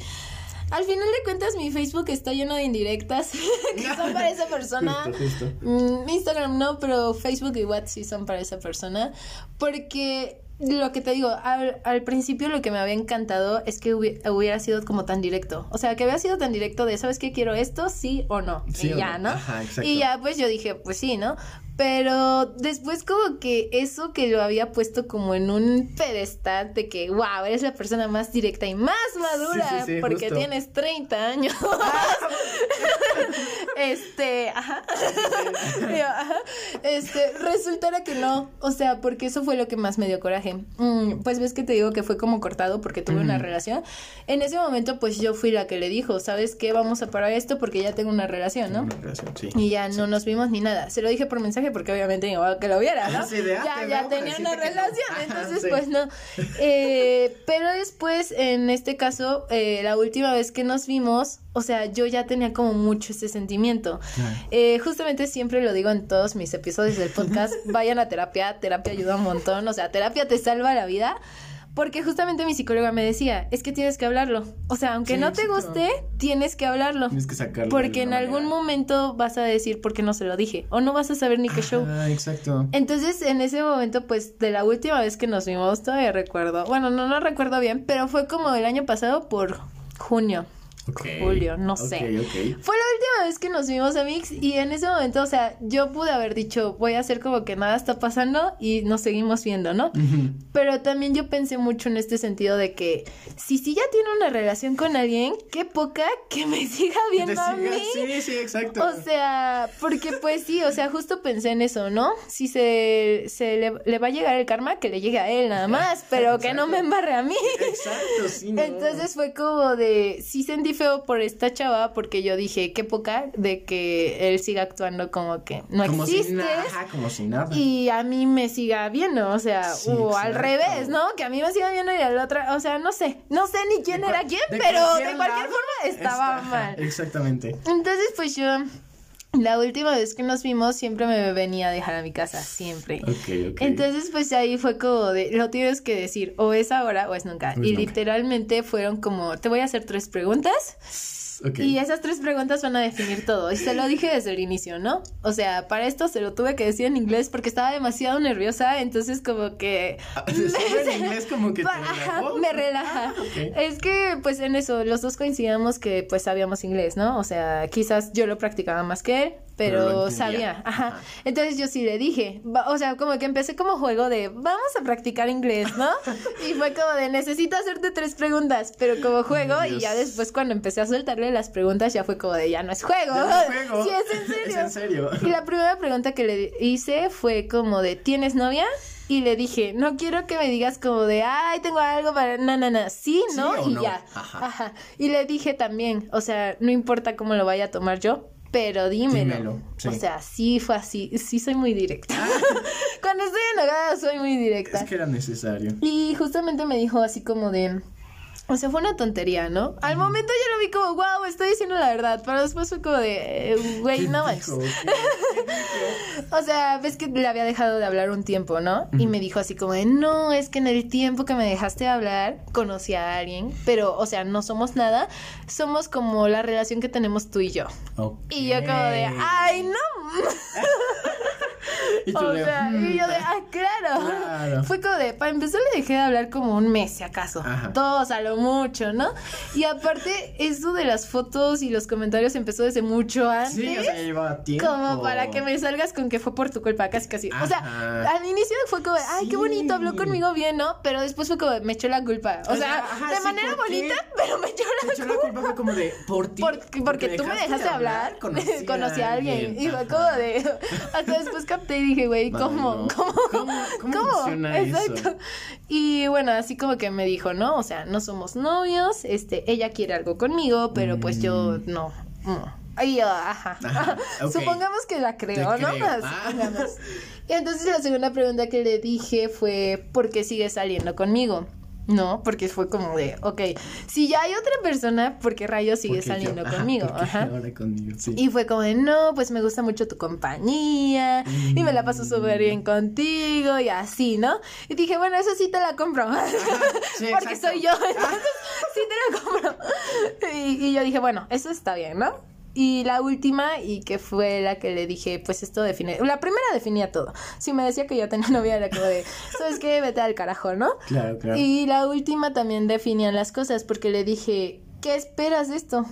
al final de cuentas mi Facebook está lleno de indirectas que son para esa persona. Justo, justo. Mm, Instagram no, pero Facebook y WhatsApp sí son para esa persona. Porque lo que te digo, al, al principio lo que me había encantado es que hubi- hubiera sido como tan directo. O sea, que había sido tan directo de, ¿sabes qué quiero esto? Sí o no. Sí y o ya, no. ¿no? Ajá, exacto. Y ya, pues yo dije, pues sí, ¿no? Pero después como que eso que lo había puesto como en un pedestal de que, wow, eres la persona más directa y más madura Sí, sí, sí, porque justo. tienes 30 años. este, ajá. Ajá. Este, resultara que no, o sea, porque eso fue lo que más me dio coraje. Mm, pues ves que te digo que fue como cortado porque tuve una relación. En ese momento, pues yo fui la que le dijo, ¿sabes qué? Vamos a parar esto porque ya tengo una relación, ¿no? Una relación, sí. Y ya no nos vimos ni nada. Se lo dije por mensaje porque obviamente modo que lo viera, ¿no? Ah, sí, de, ah, ya tenía una no. relación, entonces sí. pues no. Eh, pero después, en este caso, eh, la última vez que nos vimos, o sea, yo ya tenía como mucho ese sentimiento. Eh, justamente siempre lo digo en todos mis episodios del podcast, vayan a terapia, terapia ayuda un montón, o sea, terapia te salva la vida. Porque justamente mi psicóloga me decía, es que tienes que hablarlo. O sea, aunque Sí, no te guste, tienes que hablarlo. Tienes que sacarlo. Porque en algún manera. momento vas a decir por qué no se lo dije. O no vas a saber ni qué show. Ah, exacto. Entonces, en ese momento, pues, de la última vez que nos vimos, todavía recuerdo. Bueno, no, no recuerdo bien, pero fue como el año pasado por junio. Julio, no sé. Fue la última vez que nos vimos a Mix y en ese momento, o sea, yo pude haber dicho, voy a hacer como que nada está pasando y nos seguimos viendo, ¿no? Pero también yo pensé mucho en este sentido de que si sí ya tiene una relación con alguien, qué poca que me siga viendo a mí. Sí, sí, exacto. O sea, porque pues sí, o sea, justo pensé en eso, ¿no? Si se, se le, le va a llegar el karma, que le llegue a él nada más, pero que no me embarre a mí. Exacto, sí. no. Entonces fue como de, sí sentí feo por esta chava porque yo dije, qué poca de que él siga actuando como que no como existes si nada, ajá, como si nada. y a mí me siga viendo, o sea, Sí, o al revés, ¿no? Que a mí me siga viendo y al otro, o sea, no sé, no sé ni quién De era quién, pero de cualquier forma estaba está- mal. Exactamente. Entonces, pues yo, la última vez que nos vimos, siempre me venía a dejar a mi casa, siempre. Ok, ok. Entonces, pues ahí fue como de, lo tienes que decir, o es ahora o es nunca. Y nunca. literalmente fueron como, te voy a hacer tres preguntas Y esas tres preguntas van a definir todo. Y se lo dije desde el inicio, ¿no? O sea, para esto se lo tuve que decir en inglés porque estaba demasiado nerviosa, entonces como que... Ah, solo en inglés como que ajá, me relaja. Ah. Es que, pues en eso, los dos coincidíamos que pues sabíamos inglés, ¿no? O sea, quizás yo lo practicaba más que él, pero, sabía, ajá. Entonces yo sí le dije, o sea, como que empecé como juego de, vamos a practicar inglés, ¿no? y fue como de, necesito hacerte tres preguntas, pero como juego, y ya después cuando empecé a soltarle las preguntas, ya fue como de, ya no es juego. No es juego. sí, es en serio. Es en serio. Y la primera pregunta que le hice fue como de, ¿tienes novia? Y le dije, no quiero que me digas como de, ay, tengo algo para, na, na, na, sí, ¿no? y ya. Ajá. Y le dije también, o sea, no importa cómo lo vaya a tomar yo, pero dímelo. O sea, sí fue así, sí soy muy directa. Ah. Cuando estoy enojada soy muy directa. Es que era necesario. Y justamente me dijo así como de, o sea, fue una tontería, ¿no? Al momento yo lo vi como, wow, estoy diciendo la verdad. Pero después fue como de, eh, güey, no manches. o sea, ves que le había dejado de hablar un tiempo, ¿no? Y me dijo así como de, no, es que en el tiempo que me dejaste hablar, conocí a alguien. Pero, o sea, no somos nada. Somos como la relación que tenemos tú y yo. Y yo como de, ay, no. Y o sea, y yo de, mm, ah, claro. Fue como de, para empezar le dejé de hablar como un mes, si acaso. Dos a lo mucho, ¿no? Y aparte, eso de las fotos y los comentarios empezó desde mucho antes. Sí, o sea, llevaba tiempo. Como para que me salgas con que fue por tu culpa, casi, casi. O sea, al inicio fue como, ay, qué bonito, habló conmigo bien, ¿no? Pero después fue como, me echó la culpa. O, sea, de manera bonita, pero me echó la culpa. Me echó la culpa fue como de, por ti. porque, tú me dejaste de hablar, conocí, a alguien. Y fue como de, hasta después capté y dije, güey, ¿cómo? ¿Cómo? ¿Cómo? ¿Cómo? Exacto. Y bueno, así como que me dijo, ¿no? O sea, no somos novios, este, ella quiere algo conmigo, pero pues yo mm. no. Ay, ajá. Supongamos que la creo, ¿no? Ah. Y entonces la segunda pregunta que le dije fue, ¿por qué sigue saliendo conmigo? No, porque fue como de, ok, si ya hay otra persona, ¿por qué rayos sigue saliendo conmigo? Ajá. Y fue como de, no, pues me gusta mucho tu compañía y me la paso súper bien contigo y así, ¿no? Y dije, bueno, eso sí te la compro. porque soy yo, entonces sí te la compro. y yo dije, bueno, eso está bien, ¿no? Y la última, y que fue la que le dije, pues esto define. La primera definía todo. Si me decía que yo tenía novia, era como de, ¿sabes qué? Vete al carajo, ¿no? Claro, claro. Y la última también definía las cosas, porque le dije, ¿qué esperas de esto?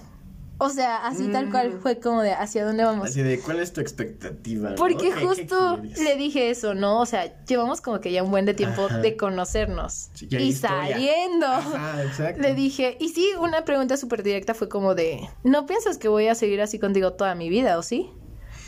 O sea, así tal cual mm. fue como de hacia dónde vamos. Así de cuál es tu expectativa. Porque justo le dije eso, ¿no? O sea, llevamos como que ya un buen de tiempo de conocernos. y saliendo. Ajá, exacto. Le dije, y sí, una pregunta súper directa fue como de, ¿no piensas que voy a seguir así contigo toda mi vida o sí?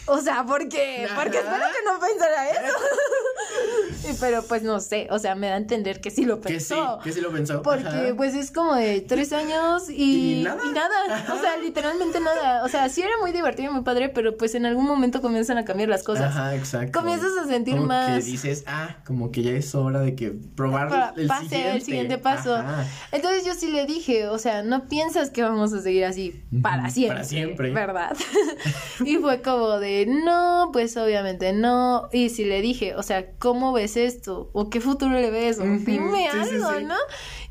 O sea, ¿por qué? Porque espero que no pensara eso. Pero pues no sé, o sea, me da a entender que sí lo pensó. Que sí, que sí lo pensó. Porque pues es como de tres años y, nada. Y nada. O sea, literalmente nada. O sea, sí era muy divertido y muy padre, pero pues en algún momento comienzan a cambiar las cosas. Ajá, exacto. Comienzas a sentir como más. que dices, ah, como que ya es hora de que probar el pase siguiente. el siguiente paso. Entonces yo sí le dije, o sea, no piensas que vamos a seguir así para siempre. Para siempre. ¿Verdad? y fue como de, no, pues obviamente no. Y si le dije, o sea, ¿cómo ves esto? ¿O qué futuro le ves? O dime algo, ¿no?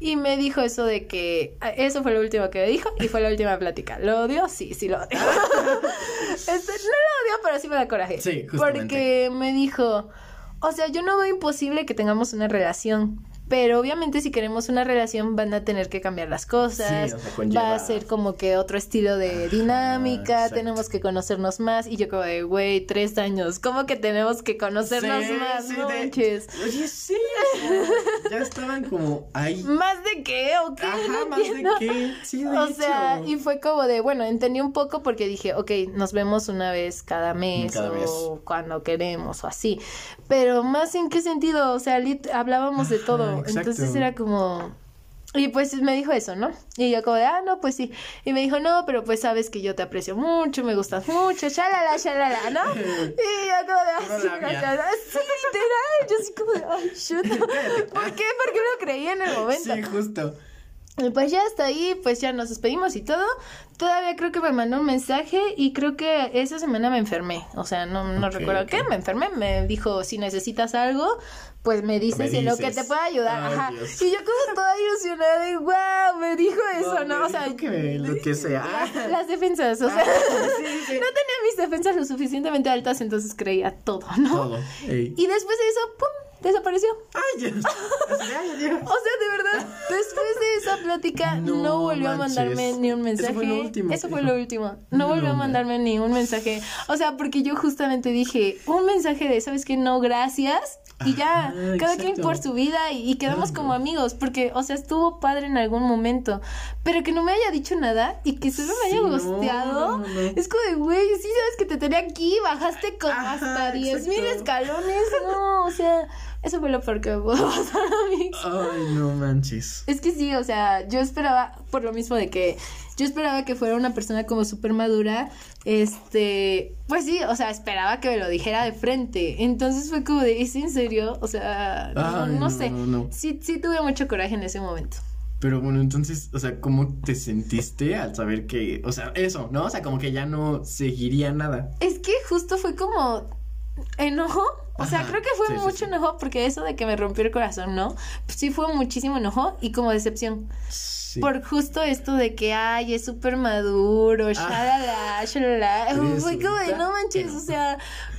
Y me dijo eso de que eso fue lo último que me dijo y fue la última plática. ¿Lo odio? Sí, sí lo odio. este, no lo odio, pero sí me da coraje. Sí, justamente. Porque me dijo, o sea, yo no veo imposible que tengamos una relación, pero obviamente si queremos una relación van a tener que cambiar las cosas, va a ser como que otro estilo de dinámica, tenemos que conocernos más y yo como de, güey, tres años, ¿cómo que tenemos que conocernos más? Sí, Oye, sí, ya estaban como ahí. ¿Más de qué o qué? Ajá, más de qué, sí, de O sea, y fue como de, bueno, entendí un poco porque dije, ok, nos vemos una vez cada mes o cuando queremos o así, pero más en qué sentido, o sea, hablábamos de todo. Entonces era como... Y pues me dijo eso, ¿no? Y yo como de, ah, no, pues sí. Y me dijo, no, pero pues sabes que yo te aprecio mucho, me gustas mucho, shalala, shalala, ¿no? Y yo como de, ah, sí, literal. Yo así como de, ay, shoot. ¿Por qué? Porque lo creí en el momento. Sí, justo. Y pues ya hasta ahí, pues ya nos despedimos y todo. Todavía creo que me mandó un mensaje y creo que esa semana me enfermé. O sea, no, no recuerdo qué, me enfermé. Me dijo, si necesitas algo, pues me dices, en lo que te pueda ayudar. Ajá. Y yo como toda ilusionada de, wow, me dijo eso, ¿no? O sea, que lo que sea. Las, defensas, o sea, no tenía mis defensas lo suficientemente altas, entonces creía todo, ¿no? Todo. Y después de eso, pum, desapareció. Ay, Dios. O sea, de verdad, después de esa plática no, No volvió a mandarme ni un mensaje. Eso fue lo último Eso fue lo último. No No, volvió a mandarme ni un mensaje. O sea, porque yo justamente dije, un mensaje de, ¿sabes qué? No, gracias. Y ya, Ajá, cada quien por su vida y, y quedamos como amigos, porque, o sea, estuvo padre en algún momento, pero que no me haya dicho nada y que solo me haya no, no. es como de, güey, sí sabes que te tenía aquí, bajaste Ajá, hasta 10 mil escalones, no, o sea, eso fue lo peor que me pudo pasar a mí. Ay, no manches. Es que sí, o sea, yo esperaba, por lo mismo de que yo esperaba que fuera una persona como súper madura, este, pues sí, o sea, esperaba que me lo dijera de frente. Entonces fue como de, ¿es en serio? O sea, no, Ay, no no, sé. no, no. Sí, sí tuve mucho coraje en ese momento. Pero bueno, entonces, o sea, ¿cómo te sentiste al saber que, o sea, eso, ¿no? O sea, como que ya no seguiría nada. Es que justo fue como enojo. O sea, Ajá, creo que fue sí, mucho sí. enojo porque eso de que me rompió el corazón, ¿no? Pues sí fue muchísimo enojo y como decepción. Sí. Por justo esto de que, ay, es súper maduro, shalala, shalala. Fue como de, no manches, o sea,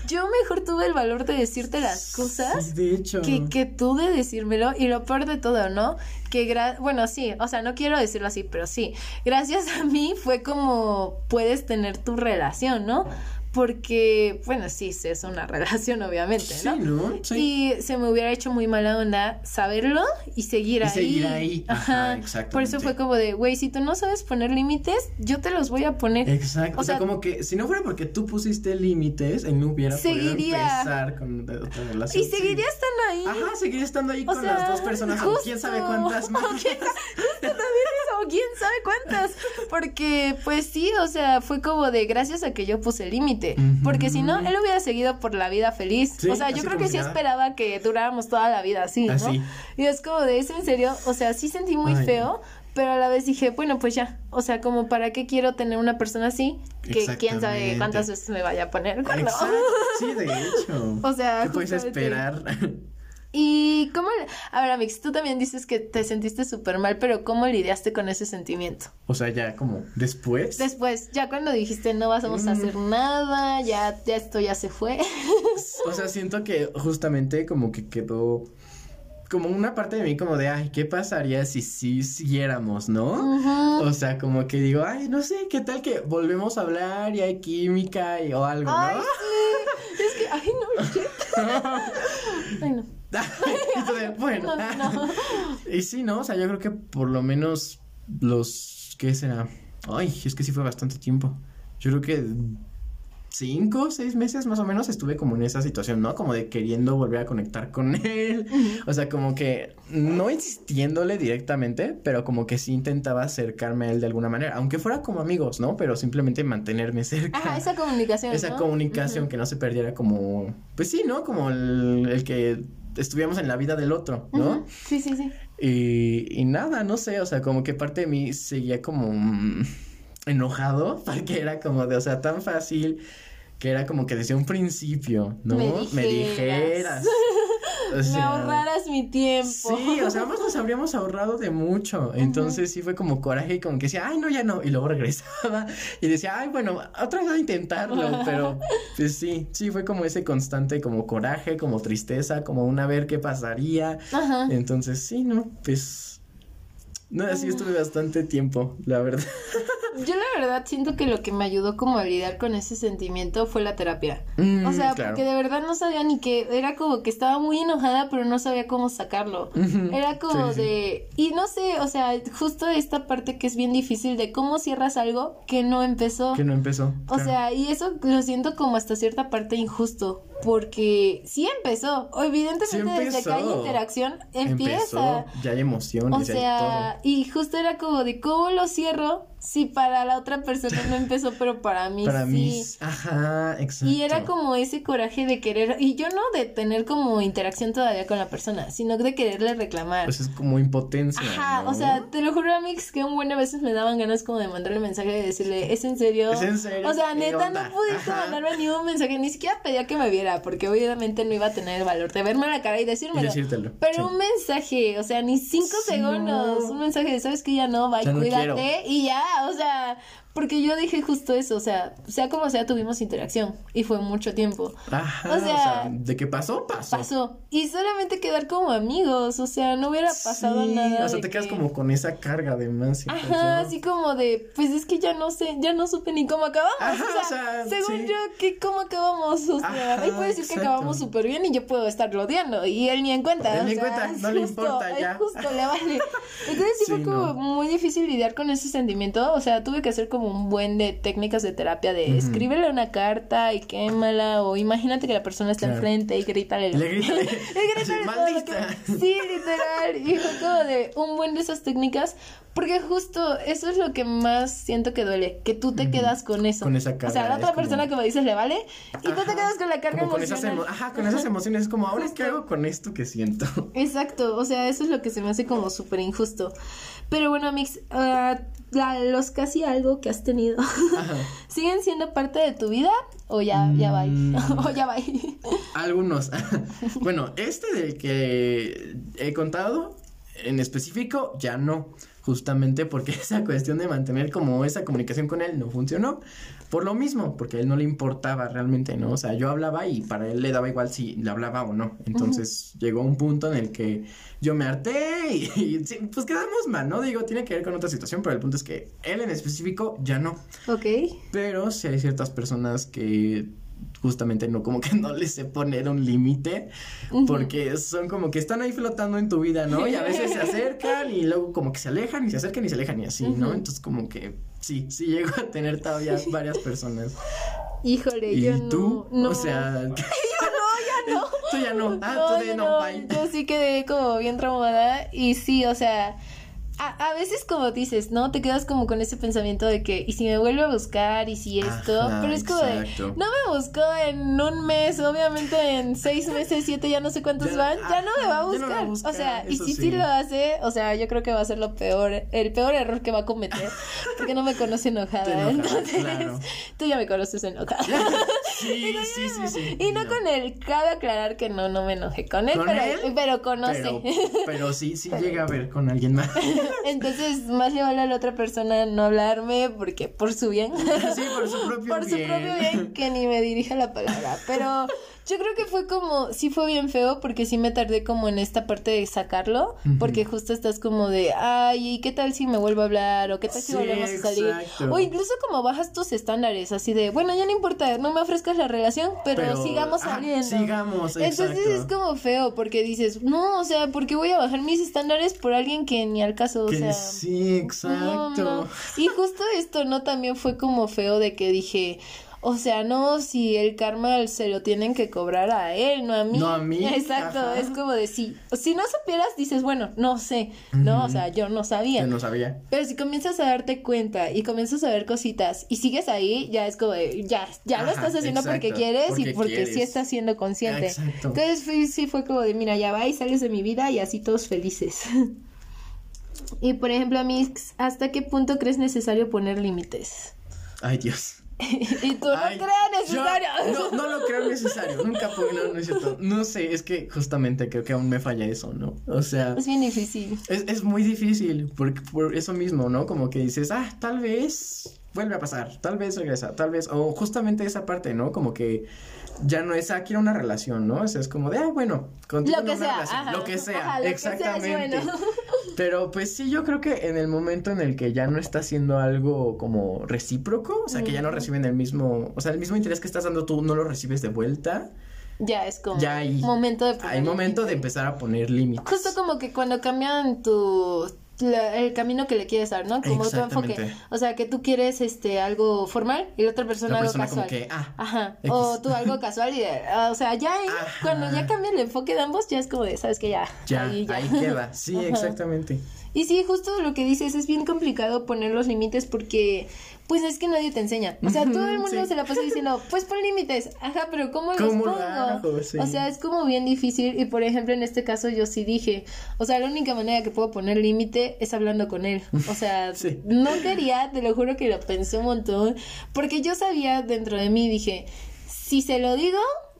yo mejor tuve el valor de decirte las cosas de hecho. que, que tú de decírmelo. Y lo peor de todo, ¿no? Que, gra bueno, sí, o sea, no quiero decirlo así, pero sí. Gracias a mí fue como puedes tener tu relación, ¿no? Porque, bueno, sí, es una relación, obviamente, Sí, ¿no? Sí. Y se me hubiera hecho muy mala onda saberlo y seguir Y ahí. seguir ahí. Ajá, exactamente. Por eso fue como de, güey, si tú no sabes poner límites, yo te los voy a poner. Exacto. O O sea, sea, como que si no fuera porque tú pusiste límites, él no hubiera podido Seguiría. empezar con otra relación. Y seguiría Sí. estando ahí. Ajá, seguiría estando ahí O con sea, las dos personas, o quién sabe cuántas más. O quién sa- justo también eso, o quién sabe cuántas. Porque, pues sí, o sea, fue como de gracias a que yo puse el límite. Porque si no, él hubiera seguido por la vida feliz. Sí, o sea, yo creo que sí nada. esperaba que duráramos toda la vida así, ¿no? Así. Y es como de eso, en serio, o sea, sí sentí muy Ay, feo. Pero a la vez dije, bueno, pues ya, o sea, como para qué quiero tener una persona así, que quién sabe cuántas veces me vaya a poner cuando. Sí, de hecho. O sea, ¿Qué puedes esperar? ¿Y cómo? A ver, Amix, tú también dices que te sentiste súper mal, pero ¿cómo lidiaste con ese sentimiento? o sea, ya como después. Después, ya cuando dijiste no vamos a hacer Mm. nada, ya, ya esto ya se fue. O sea, siento que justamente como que quedó como una parte de mí como de, ay, ¿qué pasaría si sí siguiéramos, no? O sea, como que digo, ay, no sé, ¿qué tal que volvemos a hablar y hay química y, o algo, Ay, ¿no? sí. Es que, ay, no. Ay, no. Entonces, bueno. No, no. Y sí, ¿no? O sea, yo creo que por lo menos los, ¿qué será? Ay, es que sí fue bastante tiempo. Yo creo que cinco, seis meses más o menos estuve como en esa situación, ¿no? Como de queriendo volver a conectar con él. O sea, como que no insistiéndole directamente, pero como que sí intentaba acercarme a él de alguna manera, aunque fuera como amigos, ¿no? Pero simplemente mantenerme cerca. Ajá, esa comunicación. Esa ¿no? comunicación que no se perdiera como, pues sí, ¿no? Como el, el que estuviéramos en la vida del otro, ¿no? Sí, sí, sí. Y, y nada, no sé, o sea, como que parte de mí seguía como mm, enojado, porque era como de, o sea, tan fácil que era como que desde un principio, ¿no? Me dijeras. O Me ahorraras mi tiempo. Sí, o sea, ambos nos habríamos ahorrado de mucho. Entonces sí fue como coraje y como que decía, ay, no, ya no. Y luego regresaba y decía, ay, bueno, otra vez voy a intentarlo. Pero pues sí, sí fue como ese constante como coraje, como tristeza, como una ver qué pasaría. Ajá. Entonces sí, ¿no? Pues... No, así estuve bastante tiempo, la verdad. Yo la verdad siento que lo que me ayudó como a lidiar con ese sentimiento fue la terapia. Mm, O sea, claro. porque de verdad no sabía ni que era como que estaba muy enojada, pero no sabía cómo sacarlo. Era como sí, sí. de y no sé, o sea, justo esta parte que es bien difícil de cómo cierras algo que no empezó. Que no empezó. O claro. sea, y eso lo siento como hasta cierta parte injusto, porque sí empezó. Evidentemente Sí desde que hay interacción empieza. Empezó, ya hay emociones, O sea, y justo era como de cómo lo cierro si para la otra persona no empezó, pero para mí. Para sí. mí, ajá, exacto. Y era como ese coraje de querer, y yo no de tener como interacción todavía con la persona, sino de quererle reclamar. Pues es como impotencia. Ajá, ¿no? o sea, te lo juro, Amix, que un buen a veces me daban ganas como de mandarle mensaje y decirle, ¿es en serio? ¿Es en serio? O sea, ¿Qué neta, onda? no pudiste Ajá. mandarme ni un mensaje, ni siquiera pedía que me viera, porque obviamente no iba a tener el valor de verme a la cara y Y decírmelo. decírtelo. Pero sí. un mensaje, o sea, ni cinco Sí, segundos, no. un mensaje de, ¿sabes que Ya no, va, Ya no cuídate, quiero. y ya, 我想 porque yo dije justo eso, o sea, sea como sea, tuvimos interacción y fue mucho tiempo. Ajá, o sea, de qué pasó, pasó. Pasó. Y solamente quedar como amigos, o sea, no hubiera pasado nada. O sea, te quedas como con esa carga de más. Ajá, así como de, pues es que ya no sé, ya no supe ni cómo acabamos. o, sea, según yo, que cómo acabamos, o sea, él puede decir que acabamos súper bien y yo puedo estar odiando y él ni en cuenta. Él ni en cuenta, no le importa ya. Justo, le vale. Entonces sí, fue como muy difícil lidiar con ese sentimiento, o sea, tuve que hacer como un buen de técnicas de terapia de escríbele una carta y quémala o imagínate que la persona está enfrente y grítale. Le grítale. Sí, literal. Y fue como de un buen de esas técnicas porque justo eso es lo que más siento que duele, que tú te quedas con eso. Con esa carga. O sea, la otra persona que me dices le vale y tú te quedas con la carga con esas Ajá, con esas emociones. Es como, ahora qué hago con esto que siento. Exacto, o sea, eso es lo que se me hace como súper injusto. Pero bueno, Mix, uh, los casi algo que has tenido, ¿siguen siendo parte de tu vida o ya, ya va? Mm. o ya va. Algunos. bueno, este del que he contado en específico, ya no justamente porque esa cuestión de mantener como esa comunicación con él no funcionó. Por lo mismo, porque a él no le importaba realmente, ¿no? O sea, yo hablaba y para él le daba igual si le hablaba o no. Entonces llegó un punto en el que yo me harté y, pues quedamos mal, ¿no? Digo, tiene que ver con otra situación, pero el punto es que él en específico ya no. Ok. Pero si hay ciertas personas que justamente no como que no les sé poner un límite porque son como que están ahí flotando en tu vida, ¿no? Y a veces se acercan y luego como que se alejan y se acercan y se alejan y así, ¿no? Entonces como que sí, sí llego a tener todavía varias personas. Híjole, ¿Y yo tú? no. O sea, yo no, ya no. tú ya no. Ah, tú de no, bye. Yo sí quedé como bien traumada y sí, o sea, a, veces como dices, ¿no? Te quedas como con ese pensamiento de que, y si me vuelve a buscar, y si esto, pero es como de, no me buscó en un mes, obviamente en seis meses, siete, ya no sé cuántos van, ya no me va a buscar. o sea, y si sí. lo hace, o sea, yo creo que va a ser lo peor, el peor error que va a cometer, porque no me conoce enojada. entonces, tú ya me conoces enojada. sí, sí, sí, sí. Y no con él, cabe aclarar que no, no me enojé con él, pero, pero conoce. Pero, sí, sí llega a ver con alguien más. Entonces, más le vale a la otra persona no hablarme porque por su bien. Sí, por su propio bien. Por su propio bien que ni me dirija la palabra. Pero yo creo que fue como, sí fue bien feo porque sí me tardé como en esta parte de sacarlo, porque justo estás como de, ay, ¿y qué tal si me vuelvo a hablar? O qué tal si volvemos a salir? O incluso como bajas tus estándares, así de, bueno, ya no importa, no me ofrezcas la relación, pero, sigamos saliendo. sigamos, Entonces es como feo porque dices, no, o sea, ¿por qué voy a bajar mis estándares por alguien que ni al caso, o sea. Sí, exacto. Y justo esto, ¿no? También fue como feo de que dije, o sea, no, si el karma se lo tienen que cobrar a él, no a mí. No a mí. Exacto, es como de si, si no supieras, dices, bueno, no sé, ¿no? O sea, yo no sabía. Yo no sabía. Pero si comienzas a darte cuenta y comienzas a ver cositas y sigues ahí, ya es como de, ya, ya lo estás haciendo porque quieres y porque sí estás siendo consciente. Exacto. Entonces sí fue como de, mira, ya va y sales de mi vida y así todos felices. y por ejemplo, a mí, ¿hasta qué punto crees necesario poner límites? Ay, Dios. y tú no creas necesario. no, no lo creo necesario. Nunca no, no es cierto. No sé, es que justamente creo que aún me falla eso, ¿no? O sea. Es bien difícil. Es, es muy difícil, porque por eso mismo, ¿no? Como que dices, ah, tal vez vuelve a pasar, tal vez regresa, tal vez, o justamente esa parte, ¿no? Como que ya no es, ah, quiero una relación, ¿no? O sea, es como de, ah, bueno, contigo lo que sea, lo que sea, exactamente. Pero pues sí, yo creo que en el momento en el que ya no está haciendo algo como recíproco, o sea, que ya no reciben el mismo, o sea, el mismo interés que estás dando tú no lo recibes de vuelta. Ya es como ya hay, momento de hay momento de empezar a poner límites. Justo como que cuando cambian tu el camino que le quieres dar, ¿no? Como tu enfoque. O sea, que tú quieres este algo formal y la otra persona, algo casual. Ah, Ajá. O tú algo casual y o sea, ya ahí, cuando ya cambia el enfoque de ambos, ya es como de, sabes que ya. Ya, ahí, queda. Sí, exactamente. Y sí, justo lo que dices, es bien complicado poner los límites porque pues es que nadie te enseña. O sea, todo el mundo se la pasa diciendo, pues pon límites. Ajá, pero ¿cómo, los pongo? O sea, es como bien difícil. Y por ejemplo, en este caso yo sí dije, o sea, la única manera que puedo poner límite es hablando con él. O sea, no quería, te lo juro que lo pensé un montón. Porque yo sabía dentro de mí, dije, si se lo digo,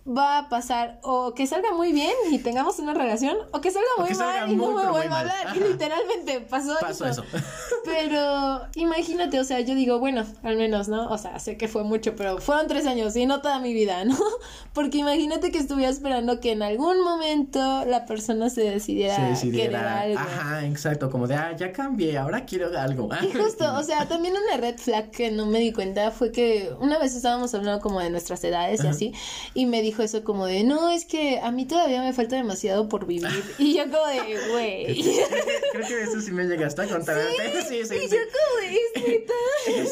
va a pasar o que salga muy bien y tengamos una relación o que salga muy mal y no me vuelva a hablar. Y literalmente pasó, pasó eso. Pero imagínate, o sea, yo digo, bueno, al menos, ¿no? O sea, sé que fue mucho, pero fueron tres años y no toda mi vida, ¿no? Porque imagínate que estuviera esperando que en algún momento la persona se decidiera, se decidiera algo. Ajá, exacto, como de, ah, ya cambié, ahora quiero algo. Y justo, o sea, también una red flag que no me di cuenta fue que una vez estábamos hablando como de nuestras edades y así, y me dijo eso como de, no, es que a mí todavía me falta demasiado por vivir. Y yo como de, güey. Creo que eso sí me llegaste a contar. Sí, sí, sí, y yo como de, es neta.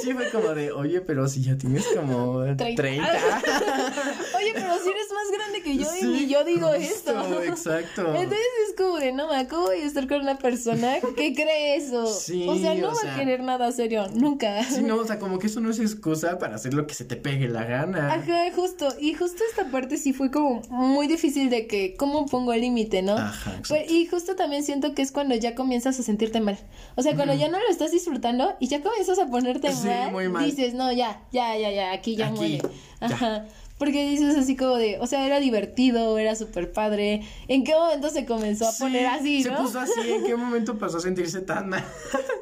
Sí, fue como de, oye, pero si ya tienes como 30. oye, pero si eres más grande que yo y yo digo esto. Exacto. Entonces es como de, no, me acabo de estar con una persona que cree eso. Sí, o sea, no va a querer nada serio, nunca. Sí, no, o sea, como que eso no es excusa para hacer lo que se te pegue la gana. Ajá, justo. Y justo esta parte sí fue como muy difícil de que, ¿cómo pongo el límite, no? Ajá, pues, y justo también siento que es cuando ya comienzas a sentirte mal. O sea, cuando ya no lo estás disfrutando y ya comienzas a ponerte mal, dices, no, ya, ya, ya, ya, aquí ya muere. Ajá. Porque dices así como de, o sea, era divertido, era súper padre. ¿En qué momento se comenzó a poner así, no? Se puso así, ¿en qué momento pasó a sentirse tan mal?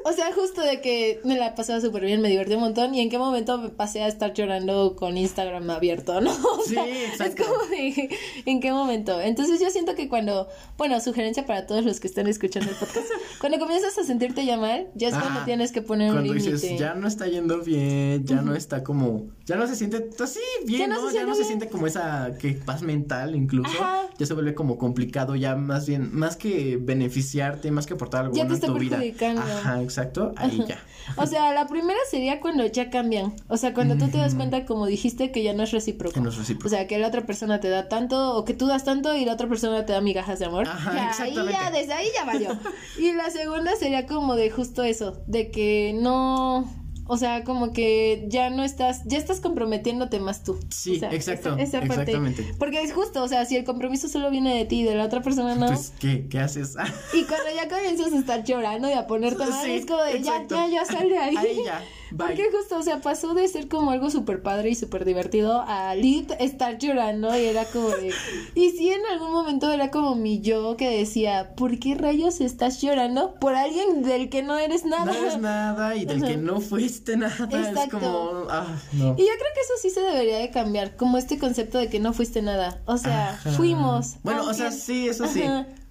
o sea, justo de que me la pasaba súper bien, me divertí un montón. ¿Y en qué momento me pasé a estar llorando con Instagram abierto, no? sí, exacto. Es como de, ¿en qué momento? Entonces yo siento que cuando, bueno, sugerencia para todos los que están escuchando el podcast, cuando comienzas a sentirte ya mal, ya es cuando tienes que poner un límite. Cuando dices, ya no está yendo bien, ya no está como, ya no se siente así bien, ¿no? No se siente como esa que paz mental incluso. Ya se vuelve como complicado, ya más bien, más que beneficiarte, más que aportar algo en tu vida. Ajá, exacto, ahí ya. O sea, la primera sería cuando ya cambian. O sea, cuando tú te das cuenta, como dijiste, que ya no es recíproco. Que no es recíproco. O sea, que la otra persona te da tanto, o que tú das tanto y la otra persona te da migajas de amor. Ajá, ahí ya, desde ahí ya valió. y la segunda sería como de justo eso, de que no o sea, como que ya no estás, ya estás comprometiéndote más tú. Sí, exacto. Esa, parte, exactamente. Porque es justo, o sea, si el compromiso solo viene de ti y de la otra persona no. Pues, ¿qué? ¿Qué haces? y cuando ya comienzas a estar llorando y a ponerte mal, es como de ya, ya, ya sal de ahí. Ahí ya. Porque justo, o sea, pasó de ser como algo súper padre y súper divertido a lit estar llorando y era como de... Y sí, en algún momento era como mi yo que decía, ¿por qué rayos estás llorando? Por alguien del que no eres nada. No eres nada y del que no fuiste nada. Exacto. Es como... Ah, no. Y yo creo que eso sí se debería de cambiar, como este concepto de que no fuiste nada. O sea, fuimos. Bueno, o sea, sí, eso sí.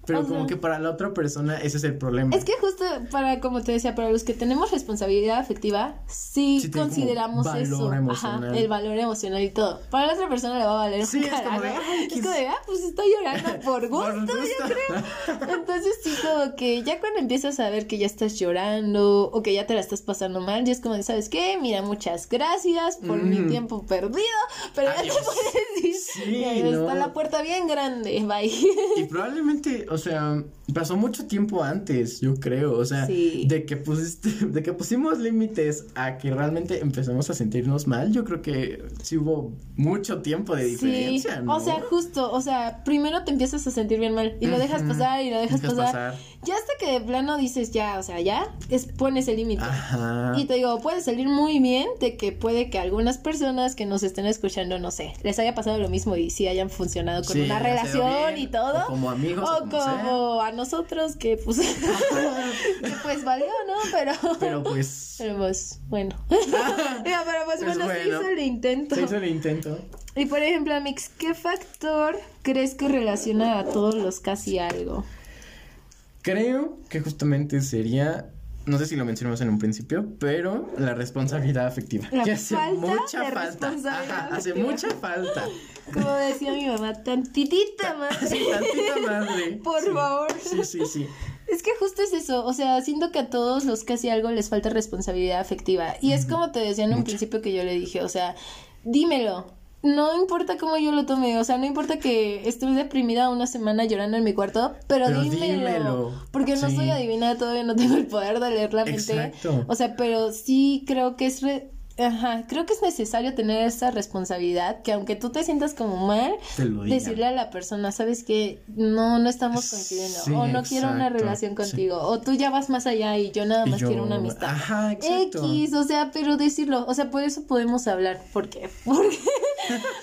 Pero como que para la otra persona ese es el problema. Es que justo para, como te decía, para los que tenemos responsabilidad afectiva, sí, consideramos eso. Ajá, el valor emocional y todo. Para la otra persona le va a valer sí, es como de, es como de, ah, pues estoy llorando por gusto, yo creo. Entonces sí, como que ya cuando empiezas a ver que ya estás llorando o que ya te la estás pasando mal, ya es como de, ¿sabes qué? Mira, muchas gracias por mi mm. tiempo perdido, pero ya te puedes decir, sí, está la puerta bien grande, bye. Y probablemente, o sea, pasó mucho tiempo antes, yo creo, o sea, de que pusiste, de que pusimos límites a que realmente empezamos a sentirnos mal, yo creo que sí hubo mucho tiempo de diferencia, ¿no? O sea, justo, o sea, primero te empiezas a sentir bien mal y lo dejas pasar y lo dejas, pasar. Ya hasta que de plano dices ya, o sea, ya es, pones el límite. Y te digo, puede salir muy bien de que puede que algunas personas que nos estén escuchando, no sé, les haya pasado lo mismo y sí hayan funcionado con una relación y todo. O como amigos. O como, a nosotros que pues, que pues valió, ¿no? Pero, pero pues. Pero pues, bueno. pero pues, pues, bueno, se hizo el intento. Se hizo el intento. Y por ejemplo, Amix, ¿qué factor crees que relaciona a todos los casi algo? Creo que justamente sería no sé si lo mencionamos en un principio, pero la responsabilidad afectiva. que hace mucha falta. hace mucha falta. Como decía mi mamá, tantitita más. Sí, tantita madre. Por favor. Sí, sí, sí. Es que justo es eso, o sea, siento que a todos los casi algo les falta responsabilidad afectiva. Y es como te decía en un principio que yo le dije, o sea, dímelo, no importa cómo yo lo tome, o sea, no importa que estuve deprimida una semana llorando en mi cuarto, pero, dímelo, Porque no soy adivina, todavía no tengo el poder de leer la mente. O sea, pero sí creo que es Ajá, creo que es necesario tener esa responsabilidad, que aunque tú te sientas como mal, decirle a la persona, sabes que no, no estamos coincidiendo, o no quiero una relación contigo, o tú ya vas más allá y yo nada más quiero una amistad. Ajá, exacto. X, o sea, pero decirlo, o sea, por eso podemos hablar, ¿por qué? Porque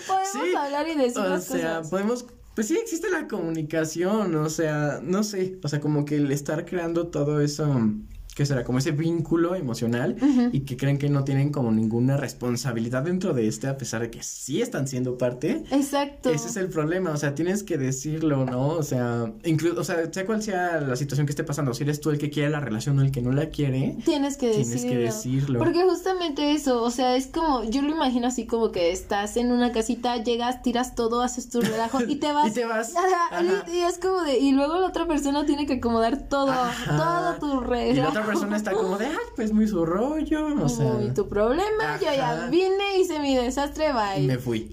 podemos hablar y decir o sea, podemos pues sí existe la comunicación, o sea, no sé, o sea, como que el estar creando todo eso que será como ese vínculo emocional y que creen que no tienen como ninguna responsabilidad dentro de este a pesar de que sí están siendo parte. Exacto. Ese es el problema, o sea, tienes que decirlo, ¿no? O sea, incluso, o sea, sea cual sea la situación que esté pasando, si eres tú el que quiere la relación o el que no la quiere, tienes que tienes decirlo. que decirlo. Porque justamente eso, o sea, es como, yo lo imagino así como que estás en una casita, llegas, tiras todo, haces tu relajo y te vas. y te vas. Y es como de, y luego la otra persona tiene que acomodar todo, todo tu relajo persona está como de, ay, pues muy su rollo, o sea. Muy tu problema, yo ya vine, hice mi desastre, bye. Y me fui.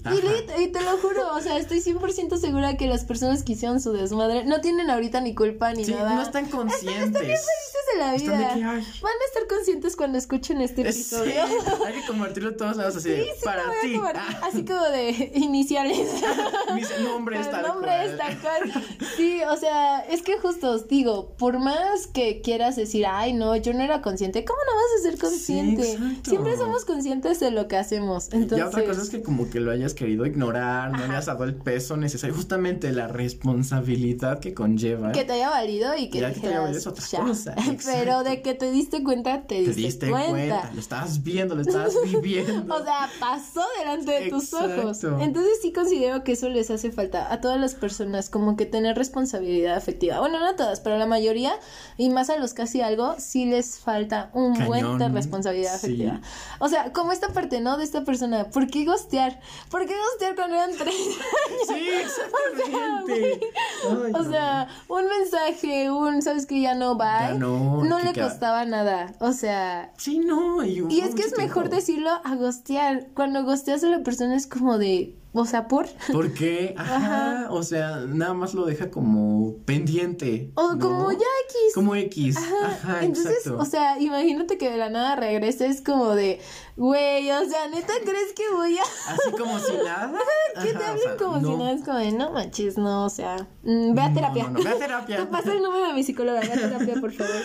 Y, te lo juro, o sea, estoy 100% segura que las personas que hicieron su desmadre no tienen ahorita ni culpa ni sí, nada. no están conscientes. Están, bien felices de la vida. Van a estar conscientes cuando escuchen este episodio. Sí, hay que convertirlo todos lados así, sí, para ti. Así como de iniciales. Mi nombre es tal nombre es tal cual. Sí, o sea, es que justo os digo, por más que quieras decir, ay, no, yo no era consciente. ¿Cómo no vas a ser consciente? Siempre somos conscientes de lo que hacemos. Entonces... Ya otra cosa es que como que lo hayas querido ignorar, no le has dado el peso necesario, justamente la responsabilidad que conlleva. Que te haya valido y que, ya que te haya valido es otra cosa. Pero de que te diste cuenta, te diste, te diste cuenta. Lo estabas viendo, lo estabas viviendo. o sea, pasó delante de tus ojos. Entonces sí considero que eso les hace falta a todas las personas, como que tener responsabilidad afectiva. Bueno, no a todas, pero a la mayoría, y más a los casi algo, sí les falta un buen de responsabilidad afectiva. O sea, como esta parte, ¿no? De esta persona, ¿por qué gostear? ¿Por qué gostear cuando eran tres años? Sí, exactamente. O sea, un mensaje, un, ¿sabes que Ya no va. No, no le costaba nada. O sea. Sí, no. Y, y es que es mejor decirlo a gostear. Cuando gosteas a la persona es como de, o sea, ¿por? ¿Por qué? Ajá, O sea, nada más lo deja como pendiente. O como ya X. Como X. Ajá. Entonces, o sea, imagínate que de la nada regreses como de, güey, o sea, neta, ¿crees que voy a. Así como si nada? que te hablen como si nada, es como de, no manches, no, o sea, mm, ve a terapia. No, no, ve a terapia. Te paso el número de mi psicóloga, ve a terapia, por favor.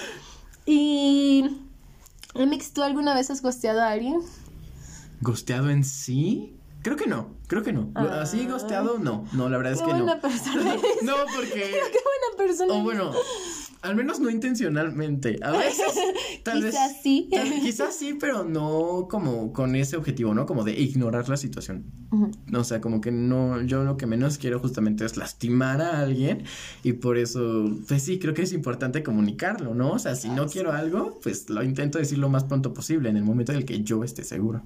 Y. Mix, ¿tú alguna vez has gosteado a alguien? ¿Gosteado en sí? Creo que no, creo que no. Ah. Así gosteado, no. No, la verdad es que no. buena persona. no, porque. Qué buena persona. O bueno, al menos no intencionalmente. A veces. Tal quizás vez, sí. quizás sí, pero no como con ese objetivo, ¿no? Como de ignorar la situación. O sea, como que no. Yo lo que menos quiero justamente es lastimar a alguien. Y por eso, pues sí, creo que es importante comunicarlo, ¿no? O sea, si no quiero algo, pues lo intento decir lo más pronto posible, en el momento en el que yo esté seguro.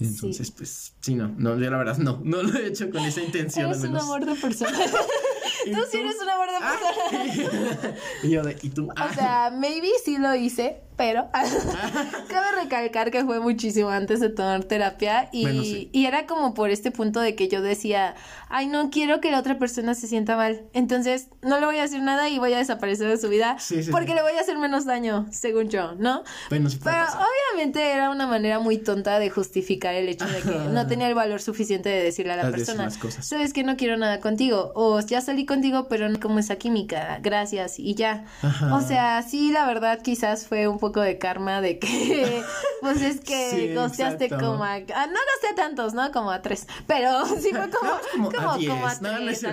Entonces, pues, sí, no, no, yo la verdad no, no lo he hecho con esa intención. Eres un amor de persona. tú, sí eres un amor de persona. y yo de, ¿y tú? O sea, maybe sí lo hice, pero cabe recalcar que fue muchísimo antes de tomar terapia y, y era como por este punto de que yo decía, ay, no quiero que la otra persona se sienta mal, entonces no le voy a decir nada y voy a desaparecer de su vida porque le voy a hacer menos daño, según yo, ¿no? Pero obviamente era una manera muy tonta de justificar el hecho de que no tenía el valor suficiente de decirle a la persona, sabes que no quiero nada contigo o ya salí contigo pero no como esa química, gracias y ya. O sea, sí, la verdad quizás fue un poco de karma de que, pues es que sí, gosteaste como a, ah, no gasté a tantos, ¿no? Como a tres, pero sí fue como, como, como, a, diez. como a tres, no,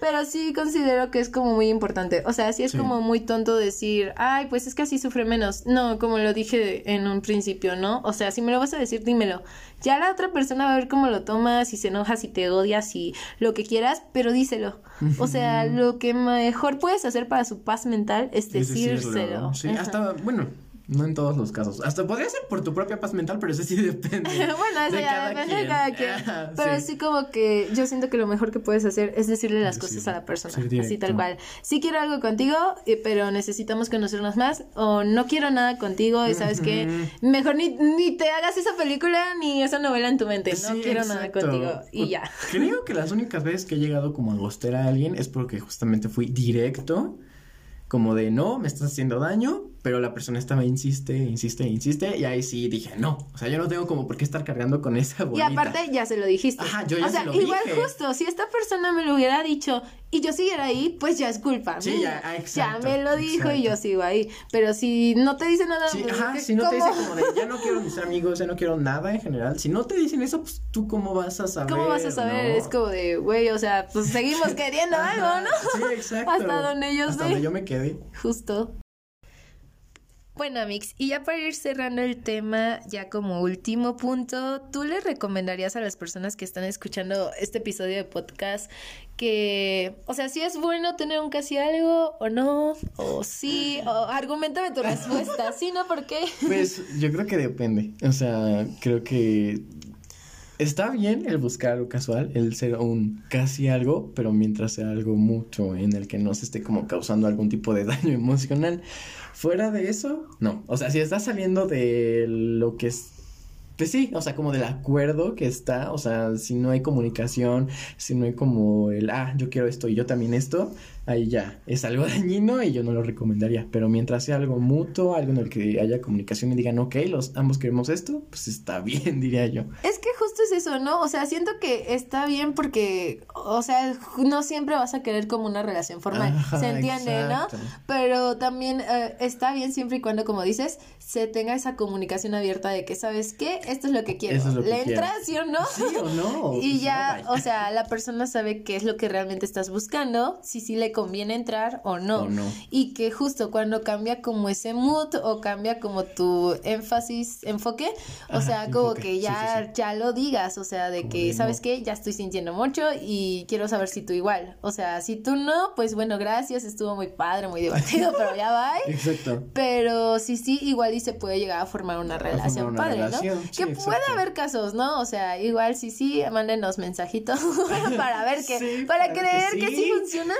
pero sí considero que es como muy importante, o sea, sí es sí. como muy tonto decir, ay, pues es que así sufre menos, no, como lo dije en un principio, ¿no? O sea, si me lo vas a decir, dímelo, ya la otra persona va a ver cómo lo tomas, si se enoja, si te odias, si lo que quieras, pero díselo, o sea, lo que mejor puedes hacer para su paz mental es decírselo. Sí, hasta, bueno, no en todos los casos. Hasta podría ser por tu propia paz mental, pero eso sí depende. bueno, eso de ya cada depende quien. de cada quien. Pero sí. sí. como que yo siento que lo mejor que puedes hacer es decirle las cosas a la persona. Así tal cual. Sí quiero algo contigo, eh, pero necesitamos conocernos más. O no quiero nada contigo y sabes que mejor ni, ni te hagas esa película ni esa novela en tu mente. No Sí, quiero nada contigo. Y ya. Creo que las únicas veces que he llegado como a gostear a alguien es porque justamente fui directo, como de no, me estás haciendo daño, pero la persona estaba insiste, insiste, insiste, y ahí sí dije, no, o sea, yo no tengo como por qué estar cargando con esa bolita. Y aparte ya se lo dijiste. Ajá, yo ya o sea, se lo igual dije. justo, si esta persona me lo hubiera dicho y yo siguiera ahí, pues ya es culpa Sí, mía. ya, ah, exacto, Ya me lo dijo y yo sigo ahí. Pero si no te dice nada, Sí, pues, ajá, ¿qué- si no te dicen como de, ya no quiero mis amigos, ya no quiero nada en general, si no te dicen eso, pues tú cómo vas a saber, ¿Cómo vas a saber? no? Es como de, güey, o sea, pues seguimos queriendo algo, ¿no? Sí, exacto. Hasta donde yo Hasta donde yo me quedé. Justo. Bueno, Mix, y ya para ir cerrando el tema, ya como último punto, ¿tú le recomendarías a las personas que están escuchando este episodio de podcast que, o sea, si es bueno tener un casi algo o no? O sí, o argumentame tu respuesta, ¿sí, no? ¿Por qué? Pues yo creo que depende. O sea, creo que está bien el buscar algo casual, el ser un casi algo, pero mientras sea algo mucho en el que no se esté como causando algún tipo de daño emocional. Fuera de eso, no. O sea, si está saliendo de lo que es pues sí, o sea, como del acuerdo que está, o sea, si no hay comunicación, si no hay como el, ah, yo quiero esto y yo también esto, ahí ya es algo dañino y yo no lo recomendaría. Pero mientras sea algo mutuo, algo en el que haya comunicación y digan, ok, los ambos queremos esto, pues está bien, diría yo. Es que justo es eso, ¿no? O sea, siento que está bien porque, o sea, no siempre vas a querer como una relación formal, Ajá, se entiende, exacto. ¿no? Pero también eh, está bien siempre y cuando, como dices, se tenga esa comunicación abierta de que, ¿sabes qué? Esto es lo que quiero. Eso es lo que ¿Le quiero. entras, sí o no? Sí o no. Y Pues ya, no, o sea, la persona sabe qué es lo que realmente estás buscando, si sí le conviene entrar o no. O no. Y que justo cuando cambia como ese mood o cambia como tu énfasis, enfoque, o sea, como enfoque, que ya, sí, sí. ya lo digas, o sea, de Como que, ¿sabes no. qué? Ya estoy sintiendo mucho y quiero saber si tú igual. O sea, si tú no, pues bueno, gracias, estuvo muy padre, muy divertido, pero ya va. Exacto. Pero sí, sí, igual y se puede llegar a formar una relación una padre, relación, ¿no? que puede haber casos, ¿no? O sea, igual sí, sí, mándenos mensajitos para ver que, para para que creer que sí. sí. funciona.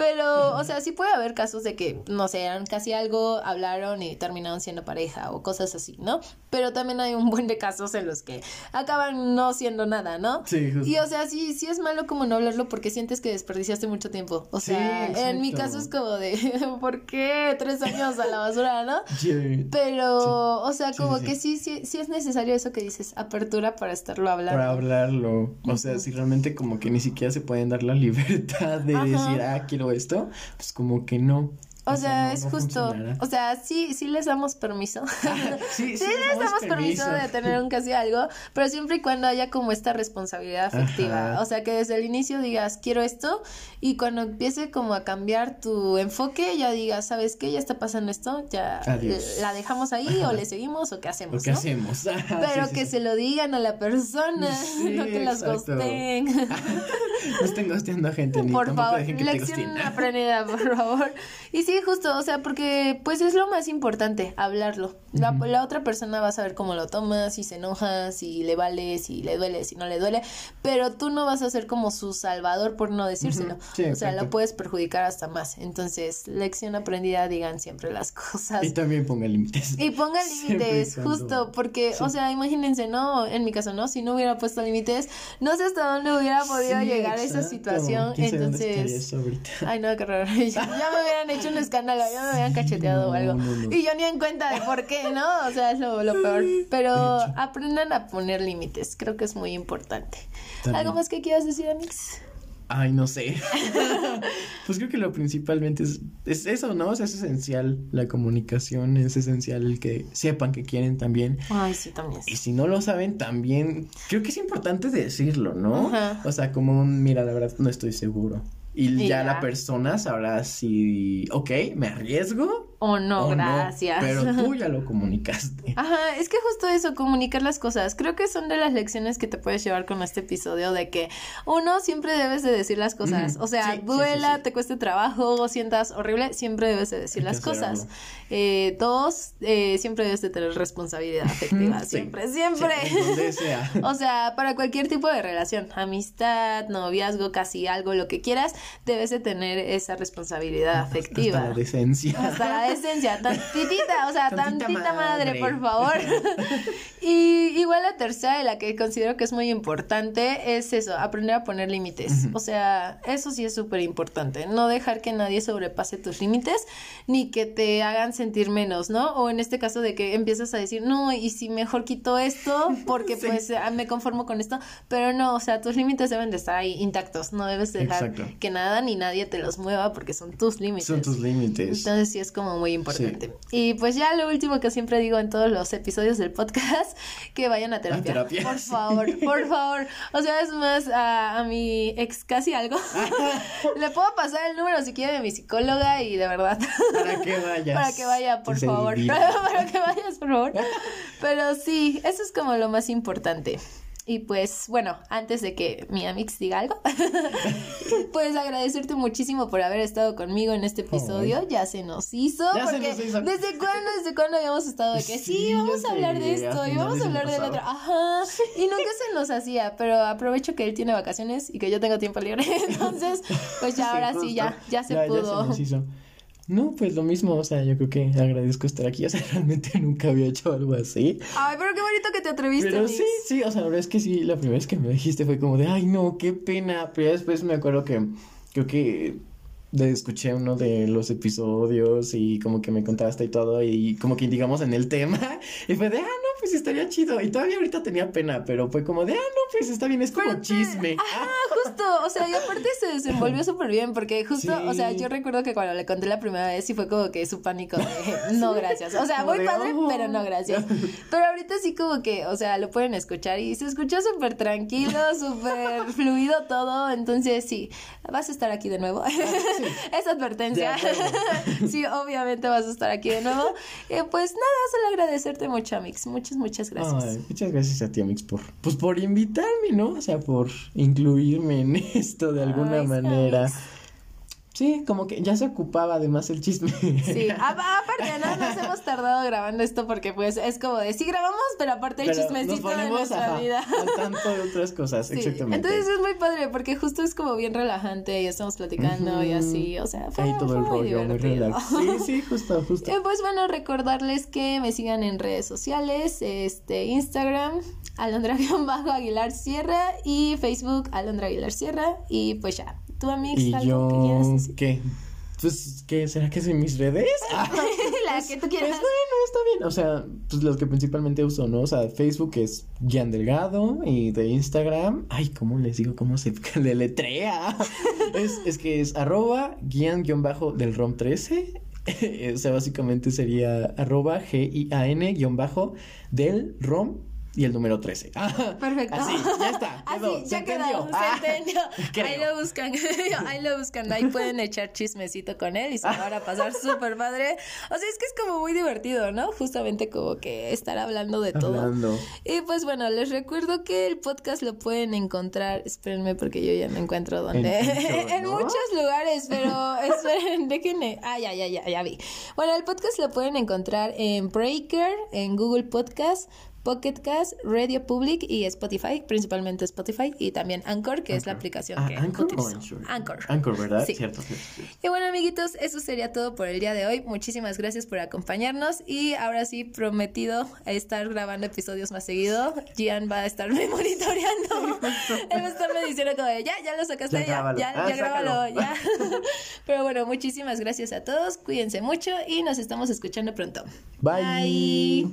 Pero, o sea, sí puede haber casos de que, no sé, eran casi algo, hablaron y terminaron siendo pareja o cosas así, ¿no? Pero también hay un buen de casos en los que acaban no siendo nada, ¿no? Sí, justo. Y o sea, sí, sí es malo como no hablarlo porque sientes que desperdiciaste mucho tiempo. O Sí, sea, en mi caso es como de, ¿por qué tres años a la basura, no? Sí. Pero, o sea, Sí, como sí, que sí, sí, sí es necesario eso que dices, apertura para estarlo hablando. Para hablarlo. O sea, si realmente como que ni siquiera se pueden dar la libertad de Ajá. decir, ah, quiero esto, pues como que no. O sea, no- es no justo, o sea, sí, sí les damos permiso. sí, Sí, les damos permiso de tener un casi algo, pero siempre y cuando haya como esta responsabilidad afectiva. Ajá. O sea, que desde el inicio digas, quiero esto, y cuando empiece como a cambiar tu enfoque, ya digas, ¿sabes qué? Ya está pasando esto, ya Adiós. la dejamos ahí, o le seguimos, o qué hacemos, ¿O qué ¿no? hacemos? Pero que se lo digan a la persona, Sí, no que las gosten. No estén gosteando a gente, ni por favor, que lección aprendida, por favor. Y sí, justo, o sea, porque pues es lo más importante, hablarlo. La, la otra persona va a saber cómo lo toma, si se enoja, si le vale, si le duele, si no le duele, pero tú no vas a ser como su salvador por no decírselo. Sí, o sea, lo puedes perjudicar hasta más. Entonces, lección aprendida, digan siempre las cosas. Y también ponga límites. Y y límites, justo, porque, Sí. o sea, imagínense, ¿no? En mi caso, ¿no? Si no hubiera puesto límites, no sé hasta dónde hubiera podido Sí, llegar a esa situación. ¿Quién sabe dónde estaría Entonces, ay, no, qué raro. Ya, me hubieran hecho un escándalo, ya me hubieran cacheteado o algo. no, no. Y yo ni en cuenta de por qué, ¿no? O sea, es lo, lo peor. Pero aprendan a poner límites, creo que es muy importante. También. ¿Algo más que quieras decir, Amix? Ay, no sé. pues creo que lo principalmente es, es eso, ¿no? O sea, es esencial la comunicación, es esencial el que sepan que quieren también. Ay, sí, también. Y si no lo saben, también creo que es importante decirlo, ¿no? Ajá. O sea, como un, mira, la verdad no estoy seguro. Y Y ya, ya. la persona sabrá si, ok, me arriesgo O no, o gracias. no. Pero tú ya lo comunicaste. Ajá, es que justo eso, comunicar las cosas. Creo que son de las lecciones que te puedes llevar con este episodio de que uno siempre debes de decir las cosas. O sea, sí, duela, sí, sí. te cueste trabajo, sientas horrible, siempre debes de decir Hay las cosas. Eh, dos, eh, siempre debes de tener responsabilidad afectiva. Siempre, siempre. Donde sea. O sea, para cualquier tipo de relación, amistad, noviazgo, casi algo, lo que quieras, debes de tener esa responsabilidad Hasta afectiva. la decencia. Hasta la la esencia, tantitita, o sea, tantita, madre. por favor. y igual la tercera, y la que considero que es muy importante, es eso, aprender a poner límites. O sea, eso sí es súper importante. No dejar que nadie sobrepase tus límites, ni que te hagan sentir menos, ¿no? O en este caso de que empiezas a decir, no, y si mejor quito esto, porque pues ah, me conformo con esto, pero no, o sea, tus límites deben de estar ahí intactos, no debes dejar que nada ni nadie te los mueva porque son tus límites. Son tus límites. Entonces sí es como muy importante. Y pues ya lo último que siempre digo en todos los episodios del podcast, que vayan a terapia. Por favor, por favor. O sea, es más, a, mi ex casi algo. Le puedo pasar el número si quiere de mi psicóloga y de verdad. Para que vayas. Para que vaya, por favor. Para que vayas, por favor. Pero sí, eso es como lo más importante. Y pues bueno, antes de que mi Amix diga algo, pues agradecerte muchísimo por haber estado conmigo en este episodio. Ya se nos hizo. porque ¿Desde cuándo? ¿Desde cuándo habíamos estado de que sí, vamos a hablar de esto y vamos a hablar de la otra? Ajá. Y nunca se nos hacía, pero aprovecho que él tiene vacaciones y que yo tengo tiempo libre. Entonces, pues ya ahora sí, ya, ya se pudo. No, pues lo mismo, o sea, yo creo que agradezco estar aquí, o sea, realmente nunca había hecho algo así. Ay, pero qué bonito que te atreviste. Pero sí, sí, o sea, la verdad es que sí, la primera vez que me dijiste fue como de, ay, no, qué pena, pero después me acuerdo que creo que de, escuché uno de los episodios y como que me contaste y todo y como que digamos en el tema y fue de, ah, no, pues estaría chido. Y todavía ahorita tenía pena, pero fue como de, ah, no, pues está bien, es como chisme. Ah, justo, o sea, y aparte se desenvolvió súper bien porque justo, o sea, yo recuerdo que cuando le conté la primera vez sí fue como que su pánico de, no, gracias. O sea, muy padre, oh". pero no, gracias. Pero ahorita sí como que, o sea, lo pueden escuchar y se escuchó súper tranquilo, súper fluido todo. Entonces sí, vas a estar aquí de nuevo. Esa advertencia. sí, obviamente vas a estar aquí de nuevo. Eh, pues nada, solo agradecerte mucho, Amix. Muchas, muchas gracias. muchas gracias a ti, Amix, por, pues por invitarme, ¿no? O sea, por incluirme en esto de alguna manera. Sí, como que ya se ocupaba además el chisme. Sí, aparte no nos hemos tardado grabando esto porque pues es como de sí grabamos, pero aparte el chismecito de nuestra vida. tanto de otras cosas, exactamente. Entonces es muy padre porque justo es como bien relajante y estamos platicando y así, o sea, fue, todo el rollo, muy, relax. Sí, sí, justo, justo. pues bueno, recordarles que me sigan en redes sociales, este Instagram, Alondra-Aguilar Sierra y Facebook Alondra Aguilar Sierra y pues ya, ¿Tú, Amix, ¿Y algo yo, que quieras decir? ¿Qué? Pues, ¿qué? ¿Será que es en mis redes? la pues, que tú quieras. Pues bueno, está bien. O sea, pues los que principalmente uso, ¿no? O sea, Facebook es Gian Delgado y de Instagram, ay, ¿cómo les digo? ¿Cómo se deletrea? es, es que es arroba Gian-del ROM 13. o sea, básicamente sería arroba G-I-A-N bajo del ROM y el número 13. Perfecto. Así, ya está. así, ya quedó. Se ah. Ahí lo buscan. ahí lo buscan. Ahí pueden echar chismecito con él y se van a pasar súper padre. O sea, es que es como muy divertido, ¿no? Justamente como que estar hablando de todo. Y pues bueno, les recuerdo que el podcast lo pueden encontrar. Espérenme porque yo ya no encuentro dónde. En, muchos lugares, pero esperen, déjenme. Ah, ya, ya, ya, ya vi. Bueno, el podcast lo pueden encontrar en Breaker, en Google Podcast. Pocket Cast, Radio Public y Spotify, principalmente Spotify y también Anchor, que es la aplicación ah, que Anchor utilizo. Anchor. Anchor, ¿verdad? Sí. Cierto, Y bueno, amiguitos, eso sería todo por el día de hoy. Muchísimas gracias por acompañarnos y ahora sí, prometido estar grabando episodios más seguido. Gian va a estarme monitoreando. Él va a estarme diciendo como ya, ya lo sacaste, ya, ya, ya, grábalo, ya. Pero bueno, muchísimas gracias a todos, cuídense mucho y nos estamos escuchando pronto. Bye.